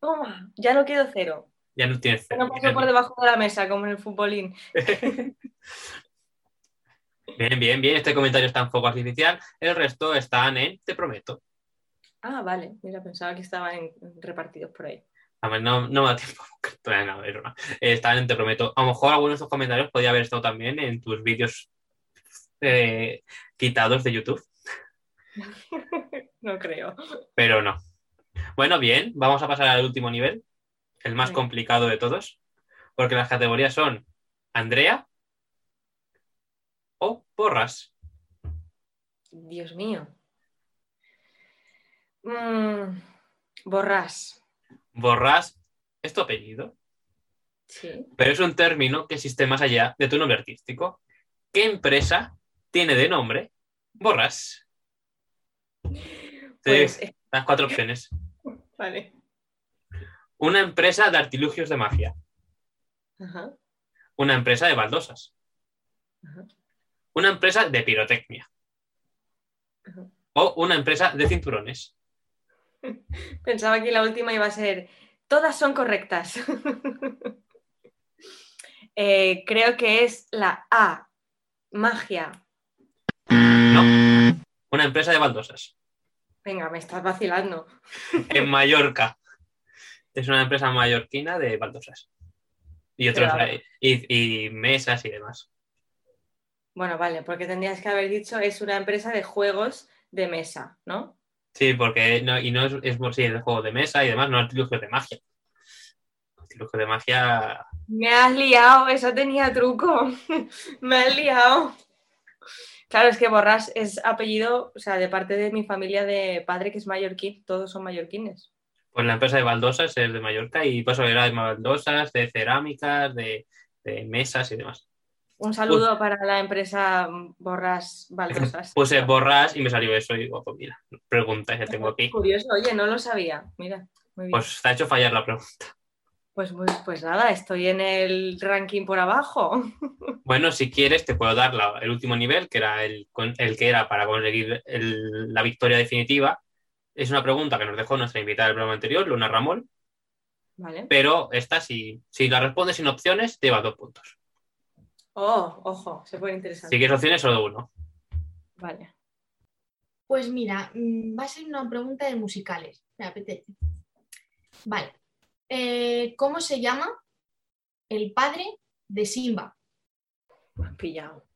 Toma, ya no quedo cero. Ya no tienes Ya no paso por debajo de la mesa como en el futbolín. Bien, bien, bien. Este comentario está en foco artificial. El resto están en Te prometo. Ah, vale. Mira, pensaba que estaban repartidos por ahí. No, no me da tiempo. No, no, no. Están en Te prometo. A lo mejor algunos de estos comentarios podría haber estado también en tus vídeos eh, quitados de YouTube. no creo. Pero no. Bueno, bien. Vamos a pasar al último nivel. El más complicado de todos. Porque las categorías son Andrea o Porras. Dios mío. Mm, borrás. Borras es tu apellido, Sí. pero es un término que existe más allá de tu nombre artístico. ¿Qué empresa tiene de nombre Borras? Te Pues, eh, las cuatro opciones. vale. Una empresa de artilugios de magia, Ajá. una empresa de baldosas, Ajá. Una empresa de pirotecnia Ajá. o una empresa de cinturones. Pensaba que la última iba a ser. Todas son correctas. Eh, creo que es la A. Magia. No, una empresa de baldosas. Venga, me estás vacilando. En Mallorca. Es una empresa mallorquina de baldosas. Y otros Pero- y, y mesas y demás. Bueno, vale, porque tendrías que haber dicho es una empresa de juegos de mesa, ¿no? Sí, porque no, y no es, es por sí, es de juego de mesa y demás, no artilugios de magia. Artilugios de magia. Me has liado, eso tenía truco. Me has liado. Claro, es que Borrás es apellido, o sea, de parte de mi familia de padre que es mallorquín, todos son mallorquines. Pues la empresa de baldosas es de Mallorca y pues era de baldosas, de cerámicas, de, de mesas y demás. Un saludo para la empresa Borrás Baldosas. Puse borras y me salió eso y digo, pues mira, pregunta que tengo aquí. Curioso, oye, no lo sabía. Mira, muy bien. Pues te ha hecho fallar la pregunta. Pues, pues, pues nada, estoy en el ranking por abajo. Bueno, si quieres, te puedo dar la- el último nivel, que era el, que era para conseguir el- la victoria definitiva. Es una pregunta que nos dejó nuestra invitada del programa anterior, Luna Ramón, Vale. pero esta, si, si la respondes sin opciones, te lleva dos puntos. Oh, ojo, se pone interesante. Si quieres opciones, solo uno. Vale. Pues mira, mm, va a ser una pregunta de musicales. Me apetece. Vale. Eh, ¿Cómo se llama el padre de Simba? Me has pillado.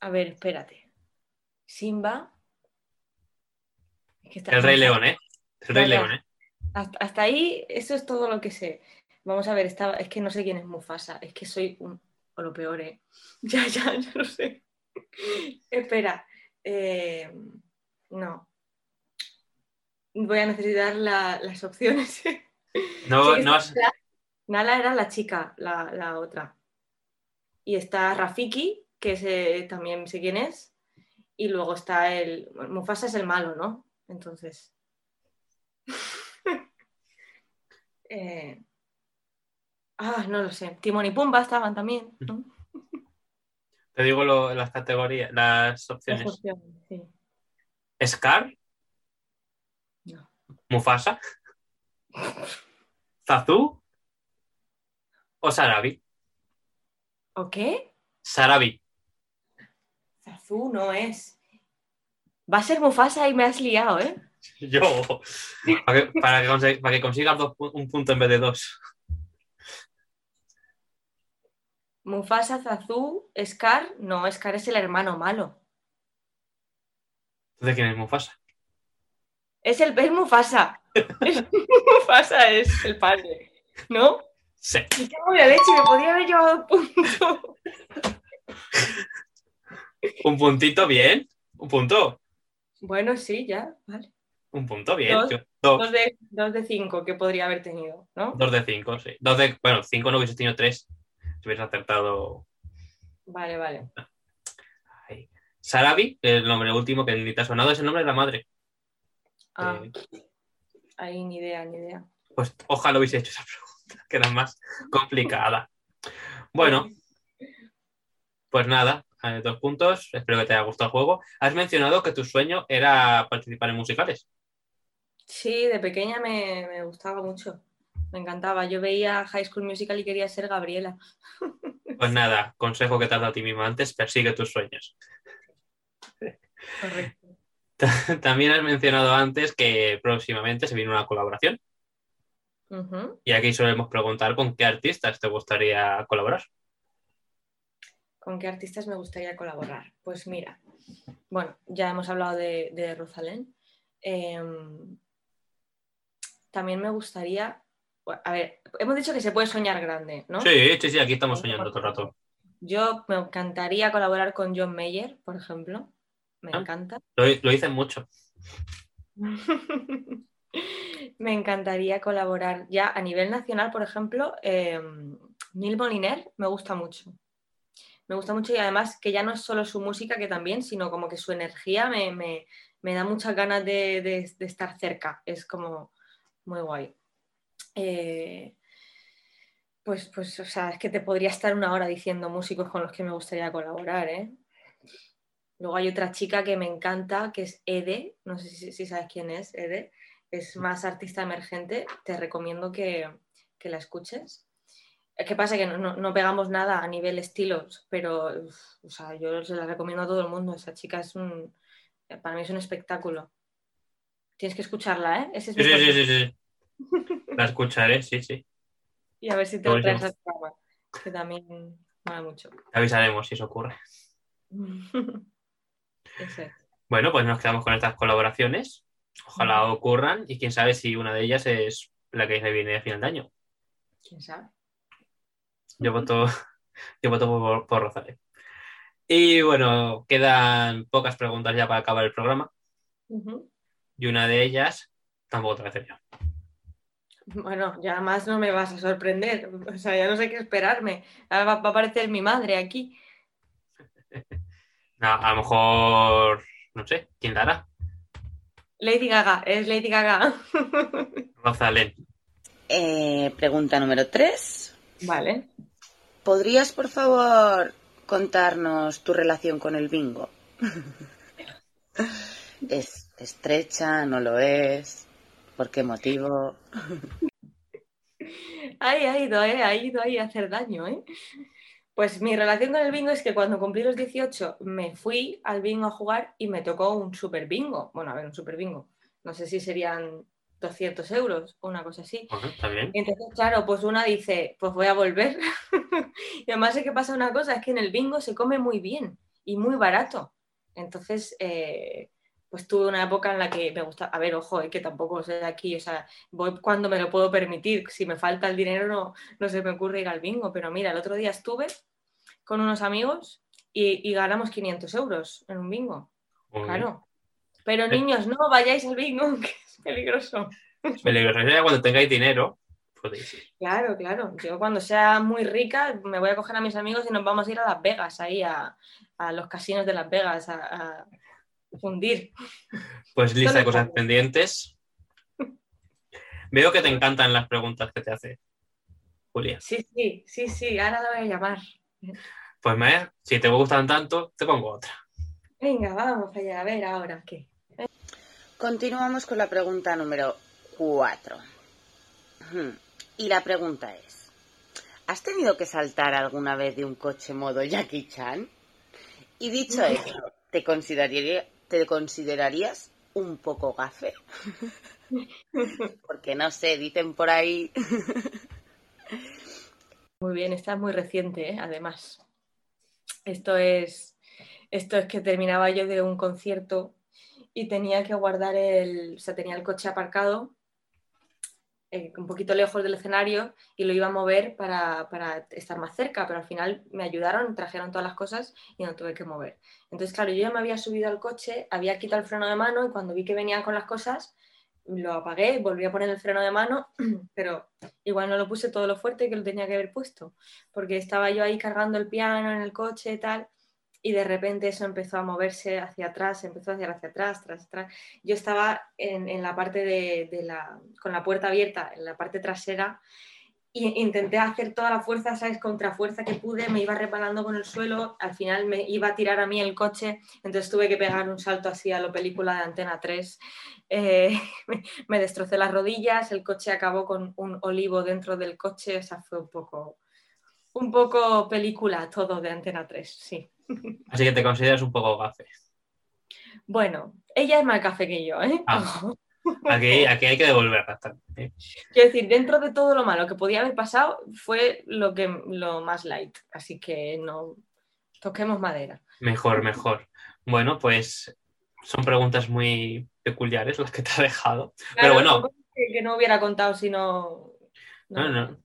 A ver, espérate. Simba. Es que está- El Rey León, ¿eh? El Rey. León, ¿eh? Hasta, hasta ahí, eso es todo lo que sé. Vamos a ver, estaba, es que no sé quién es Mufasa, es que soy un. O lo peor, ¿eh? Ya, ya, ya lo sé. Espera. eh, no. Voy a necesitar la- las opciones. No, Sí, no has- Nala era la chica, la, la otra. Y está Rafiki, que también sé quién es. Y luego está el. Mufasa es el malo, ¿no? Entonces. Eh, Ah, no lo sé. Timón y Pumba estaban también, ¿no? te digo lo- las categorías, las Las opciones. opciones, sí. Scar, No. Mufasa, Zazu o Sarabi. ¿O qué? Sarabi. Zazú no es. Va a ser Mufasa y me has liado, ¿eh? Yo. Para que, para que consi- para que consigas dos un punto en vez de dos. Mufasa, Zazú, Scar. No, Scar es el hermano malo. Entonces, ¿quién es Mufasa? Es el es Mufasa. Mufasa es el padre, ¿no? Sí. Me cago en la leche, me podría haber llevado punto. Un puntito bien. Un punto. Bueno, sí, ya, vale. Un punto bien. Dos. Yo- dos. Dos de, dos de cinco que podría haber tenido, ¿no? Dos de cinco, sí. Dos de, bueno, cinco no hubiese tenido tres. Si hubieses acertado. Vale, vale. Ahí. Sarabi, el nombre último que ni te ha sonado, es el nombre de la madre. Ah, Eh, ahí ni idea, ni idea. pues ojalá hubiese hecho esa pregunta, que era más complicada. Bueno, pues nada, eh, dos puntos. Espero que te haya gustado el juego. Has mencionado que tu sueño era participar en musicales. Sí, de pequeña me, me gustaba mucho. Me encantaba. Yo veía High School Musical y quería ser Gabriela. Pues nada, consejo que te has dado a ti mismo antes, persigue tus sueños. Correcto. También has mencionado antes que próximamente se viene una colaboración y aquí solemos preguntar con qué artistas te gustaría colaborar. ¿Con qué artistas me gustaría colaborar? Pues mira, bueno, ya hemos hablado de, de Rosalén. Em, también me gustaría, a ver, hemos dicho que se puede soñar grande, ¿no? Sí, sí, sí, aquí estamos soñando todo el rato. Yo me encantaría colaborar con John Mayer, por ejemplo. Me Ah. encanta. Lo, lo dicen mucho. Me encantaría colaborar ya a nivel nacional, por ejemplo, eh, Neil Moliner me gusta mucho. Me gusta mucho y además que ya no es solo su música, que también, sino como que su energía me, me- me da muchas ganas de, de- de estar cerca. Es como muy guay. Eh, pues, pues, o sea, es que te podría estar una hora diciendo músicos con los que me gustaría colaborar, ¿eh? Luego hay otra chica que me encanta, que es Ede, no sé si, si sabes quién es, Ede, es más artista emergente, te recomiendo que, que la escuches. ¿Qué pasa? Que no, no- no pegamos nada a nivel estilos, pero uf, o sea, yo se la recomiendo a todo el mundo, esa chica es un, para mí es un espectáculo. Tienes que escucharla, ¿eh? Ese es sí. La escucharé, sí, sí. Y a ver si te lo traes que también mola mucho. Te avisaremos si eso ocurre. Eso es. Bueno, pues nos quedamos con estas colaboraciones. Ojalá ocurran y quién sabe si una de ellas es la que se viene a final de año. ¿Quién sabe? Yo voto, yo voto por, por Rosalén. Y bueno, quedan pocas preguntas ya para acabar el programa. Y una de ellas tampoco te voy a hacer yo. Bueno, ya más no me vas a sorprender. O sea, ya no sé qué esperarme. Ahora va, va a aparecer mi madre aquí. No, a lo mejor, no sé, ¿quién la hará? Lady Gaga, es Lady Gaga. Rosalén. Eh, pregunta número 3. Vale. ¿Podrías, por favor, contarnos tu relación con el bingo? ¿Es estrecha? ¿No lo es? ¿Por qué motivo? Ay, ha ido, ¿eh? Ha ido ahí a hacer daño, ¿eh? Pues mi relación con el bingo es que cuando cumplí los 18 me fui al bingo a jugar y me tocó un super bingo. Bueno, a ver, un super bingo. No sé si serían 200 euros o una cosa así. Bueno, está bien. Y entonces, claro, pues una dice, pues voy a volver. y además es que pasa una cosa, es que en el bingo se come muy bien y muy barato. Entonces, eh, pues tuve una época en la que me gusta, a ver, ojo, eh, que tampoco soy de aquí, o sea, voy cuando me lo puedo permitir. Si me falta el dinero no, no se me ocurre ir al bingo, pero mira, el otro día estuve con unos amigos y, y ganamos 500 euros en un bingo. Muy bien. Claro. Pero niños, no vayáis al bingo, que es peligroso. Es peligroso. Ya cuando tengáis dinero. Claro, claro. Yo cuando sea muy rica me voy a coger a mis amigos y nos vamos a ir a Las Vegas, ahí a, a los casinos de Las Vegas, a, a fundir. Pues lista de cosas pendientes. Veo que te encantan las preguntas que te hace Julia. Sí, sí, sí, sí, ahora lo voy a llamar. Pues me, si te gustan tanto, te pongo otra. Venga, vamos allá, a ver ahora qué. Continuamos con la pregunta número 4. Y la pregunta es, ¿has tenido que saltar alguna vez de un coche modo Jackie Chan? Y dicho eso, ¿te, consideraría- te considerarías un poco gafe? Porque no sé, dicen por ahí... Muy bien, esta es muy reciente, ¿eh? además. Esto es, esto es que terminaba yo de un concierto y tenía que guardar el, o sea, tenía el coche aparcado eh, un poquito lejos del escenario y lo iba a mover para, para estar más cerca, pero al final me ayudaron, trajeron todas las cosas y no tuve que mover. Entonces, claro, yo ya me había subido al coche, había quitado el freno de mano y cuando vi que venían con las cosas, lo apagué, volví a poner el freno de mano, pero igual no lo puse todo lo fuerte que lo tenía que haber puesto, porque estaba yo ahí cargando el piano en el coche y tal, y de repente eso empezó a moverse hacia atrás, empezó a hacia hacia atrás, tras atrás. Yo estaba en, la parte de, la, con la puerta abierta, en la parte trasera, y intenté hacer toda la fuerza, ¿sabes? Contra fuerza que pude, me iba reparando con el suelo, al final me iba a tirar a mí el coche, entonces tuve que pegar un salto así a lo película de Antena 3. Eh, me destrocé las rodillas, el coche acabó con un olivo dentro del coche, o sea, fue un poco, un poco película todo de Antena 3, sí. Así que te consideras un poco gafe. Bueno, ella es más café que yo, ¿eh? Ah. Aquí, aquí hay que devolver bastante. Quiero decir, dentro de todo lo malo que podía haber pasado, fue lo, que, lo más light. Así que no toquemos madera. Mejor, mejor. Bueno, pues son preguntas muy peculiares las que te ha dejado. Pero bueno. Que, que, no hubiera contado si no. No, no.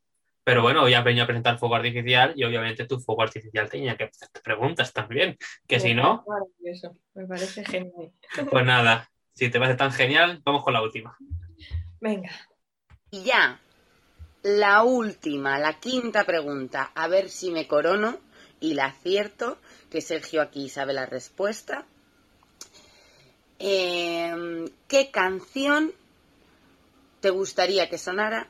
Pero bueno, hoy has venido a presentar fuego artificial y obviamente tu fuego artificial tenía que hacerte preguntas también. Que si no. Maravilloso, me parece genial. Pues nada, si te parece tan genial, vamos con la última. Venga. Y ya, la última, la quinta pregunta, a ver si me corono y la acierto, que Sergio aquí sabe la respuesta. Eh, ¿Qué canción te gustaría que sonara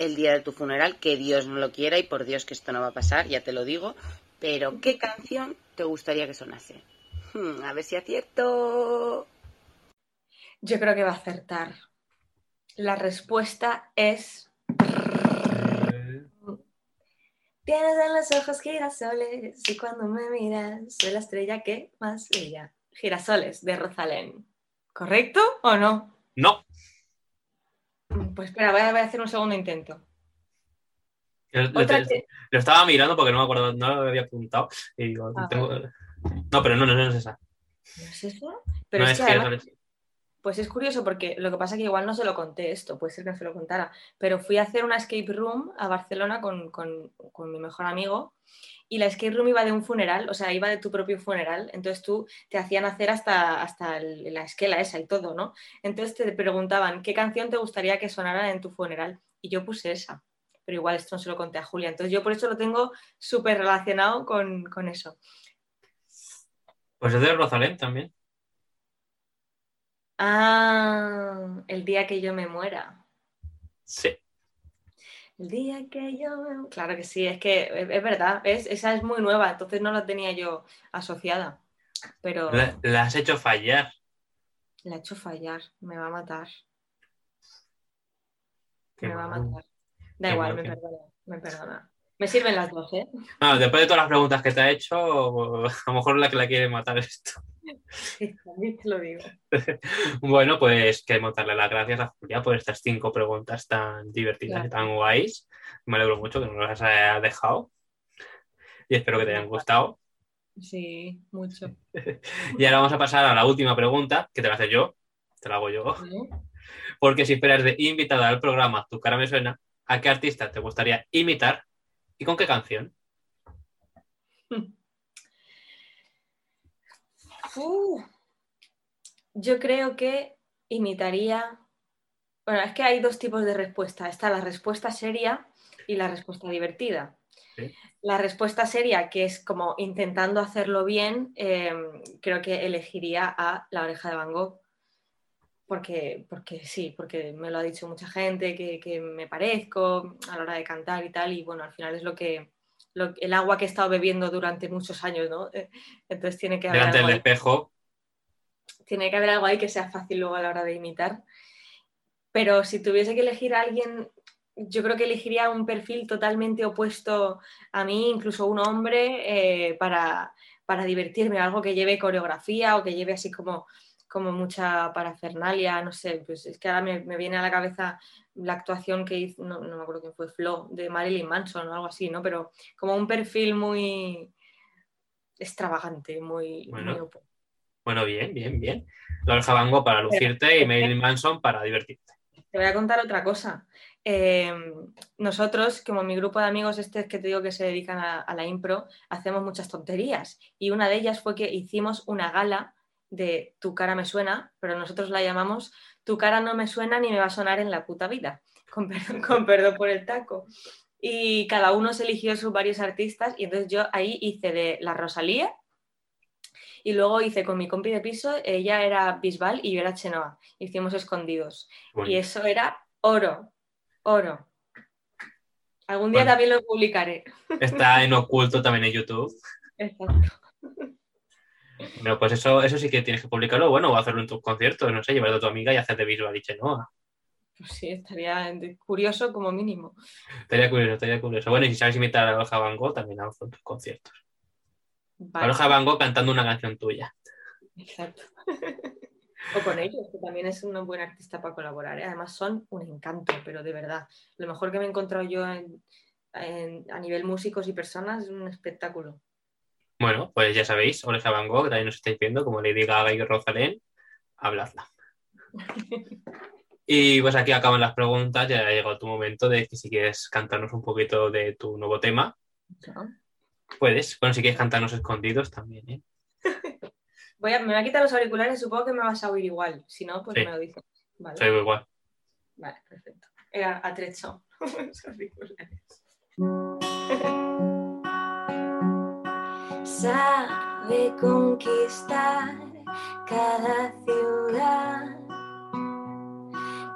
el día de tu funeral? Que Dios no lo quiera y por Dios que esto no va a pasar, ya te lo digo. Pero ¿qué canción te gustaría que sonase? Hmm, a ver si acierto. Yo creo que va a acertar. La respuesta es. Tienes en los ojos girasoles y cuando me miras soy la estrella que más brilla. Girasoles de Rosalén. ¿Correcto o no? No. Pues espera, voy a, voy a hacer un segundo intento. Lo, estaba mirando porque no me acuerdo, no lo había apuntado. Y digo, Ah, tengo... No, pero no, no, no es esa. ¿No es eso? Pero no es es que que además- Pues es curioso porque lo que pasa es que igual no se lo conté esto, puede ser que no se lo contara, pero fui a hacer una escape room a Barcelona con, con- con mi mejor amigo y la escape room iba de un funeral, o sea, iba de tu propio funeral, entonces tú te hacían hacer hasta, hasta la esquela esa y todo, ¿no? Entonces te preguntaban, ¿qué canción te gustaría que sonara en tu funeral? Y yo puse esa, pero igual esto no se lo conté a Julia, entonces yo por eso lo tengo súper relacionado con, con eso. Pues es de Rosalén también. Ah, el día que yo me muera. Sí. El día que yo... me- Claro que sí, es que es, es verdad. Esa es muy nueva, entonces no la tenía yo asociada. Pero La, la has hecho fallar. la he hecho fallar, me va a matar, Qué me va a matar. Da Qué igual, mal, me perdona, me perdona. Me sirven las dos, ¿eh? Ah, después de todas las preguntas que te ha hecho, a lo mejor la que la quiere matar es esto. Sí, también te lo digo. Bueno, pues queremos darle las gracias a Julia por estas cinco preguntas tan divertidas y tan guays. Me alegro mucho que nos las haya dejado. Y espero que te hayan gustado. Sí, mucho. Y ahora vamos a pasar a la última pregunta, que te la hacer yo. Te la hago yo. Porque si esperas de invitada al programa Tu cara me suena, ¿a qué artista te gustaría imitar y con qué canción? Uh, yo creo que imitaría. Bueno, es que hay dos tipos de respuesta. Está la respuesta seria y la respuesta divertida. Sí. La respuesta seria, que es como intentando hacerlo bien, eh, creo que elegiría a La Oreja de Van Gogh. Porque, porque sí, porque me lo ha dicho mucha gente, que, que me parezco a la hora de cantar y tal. Y bueno, al final es lo que, lo- el agua que he estado bebiendo durante muchos años, ¿no? Entonces tiene que haber Delante del ahí espejo. tiene que haber algo ahí que sea fácil luego a la hora de imitar. Pero si tuviese que elegir a alguien, yo creo que elegiría un perfil totalmente opuesto a mí, incluso un hombre, eh, para, para divertirme, algo que lleve coreografía o que lleve así como, como mucha parafernalia, no sé, pues es que ahora me, me viene a la cabeza la actuación que hizo, no, no me acuerdo quién fue, Flo, de Marilyn Manson o algo así, ¿no? Pero como un perfil muy extravagante, muy, Bueno. muy. Bueno, bien, bien, bien. Van Gogh para lucirte y Marilyn Manson para divertirte. Te voy a contar otra cosa. Eh, nosotros, como mi grupo de amigos este que te digo que se dedican a, a la impro, hacemos muchas tonterías. Y una de ellas fue que hicimos una gala de Tu cara me suena, pero nosotros la llamamos Tu cara no me suena ni me va a sonar en la puta vida. Con perdón, con perdón por el taco. Y cada uno se eligió sus varios artistas y entonces yo ahí hice de la Rosalía y luego hice con mi compi de piso, ella era Bisbal y yo era Chenoa. Hicimos escondidos. Bueno, Y eso era oro, oro. Algún día Bueno. también lo publicaré. Está en oculto también en YouTube. Exacto. Pero pues eso, eso sí que tienes que publicarlo, bueno, o hacerlo en tus conciertos, no sé, llevarlo a tu amiga y hacer de visual y Chenoa. Pues sí, estaría curioso como mínimo. Estaría curioso, estaría curioso. Bueno, y si sabes imitar a Aloha Van Gogh, también hazlo en tus conciertos. Vale, Aloha Van Gogh cantando una canción tuya. Exacto. o con ellos, que también es un buen artista para colaborar. ¿eh? Además son un encanto, pero de verdad. Lo mejor que me he encontrado yo en- en- a nivel músicos y personas es un espectáculo. Bueno, pues ya sabéis, Oreja Van Gogh, también nos estáis viendo, como Lady Gaga y Rosalén, habladla. Y pues aquí acaban las preguntas, ya ha llegado tu momento de que si quieres cantarnos un poquito de tu nuevo tema, ¿no? puedes. Bueno, si quieres cantarnos escondidos también, ¿eh? Voy a, me voy a quitar los auriculares, supongo que me vas a oír igual. Si no, pues Sí. me lo dices. Vale, Soy igual. vale perfecto. Era atrecho. Los auriculares. Sabe conquistar cada ciudad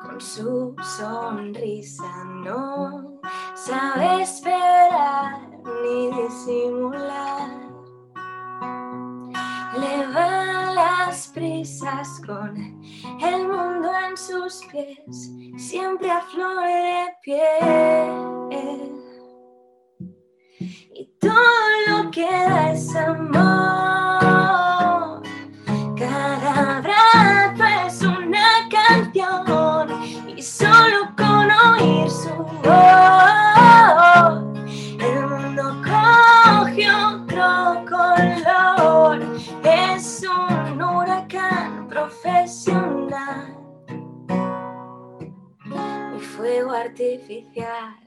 con su sonrisa, no sabe esperar ni disimular. Le van las prisas con el mundo en sus pies, siempre a flor de piel y todo lo que da es amor. Cada abrazo es una canción y solo con oír su voz el mundo coge otro color. Es un huracán profesional y fuego artificial.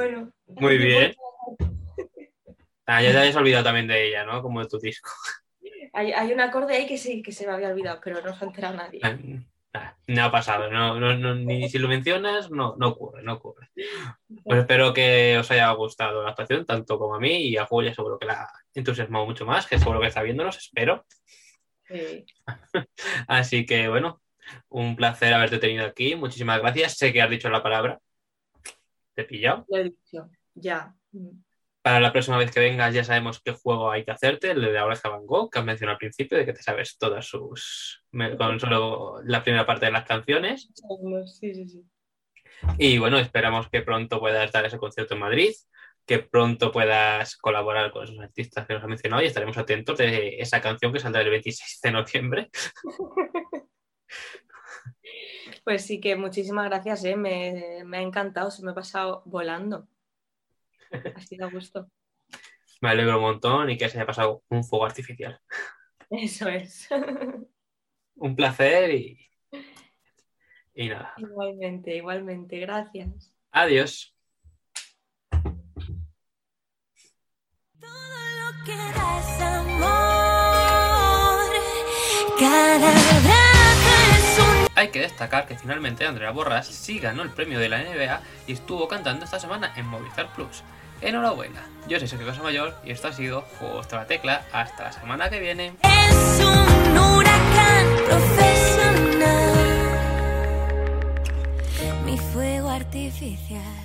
Bueno. Muy bien. Ah, ya te habías olvidado también de ella, ¿no? Como de tu disco. Hay, hay un acorde ahí que sí, que se me había olvidado, pero no se ha enterado nadie. Ah, ah, No ha pasado, no, no- no- ni si lo mencionas, no, no ocurre, no ocurre. Pues espero que os haya gustado la actuación, tanto como a mí y a Julia seguro que la ha entusiasmado mucho más, que seguro que está viéndonos, espero. Sí. Así que bueno, un placer haberte tenido aquí, muchísimas gracias. Sé que has dicho la palabra, te he pillado. Lo he dicho, ya. Para la próxima vez que vengas ya sabemos qué juego hay que hacerte, el de la oreja Van Gogh, que has mencionado al principio, de que te sabes todas sus... con solo la primera parte de las canciones. Sí, sí, sí. Y bueno, esperamos que pronto puedas dar ese concierto en Madrid, que pronto puedas colaborar con esos artistas que nos han mencionado y estaremos atentos de esa canción que saldrá el 26 de noviembre. Pues sí que muchísimas gracias, ¿eh? me, me ha encantado, se me ha pasado volando. Ha sido a gusto. Me alegro un montón y que se haya pasado un fuego artificial. Eso es. Un placer y, y nada. igualmente, igualmente, gracias. Adiós. Todo lo que da es amor. Cada Hay que destacar que finalmente Andrea Borras sí ganó el premio de la NBA y estuvo cantando esta semana en Movistar Plus. Enhorabuena, yo soy Sergio Casamayor y esto ha sido Justo la Tecla. Hasta la semana que viene. es un huracán profesional. Mi fuego artificial.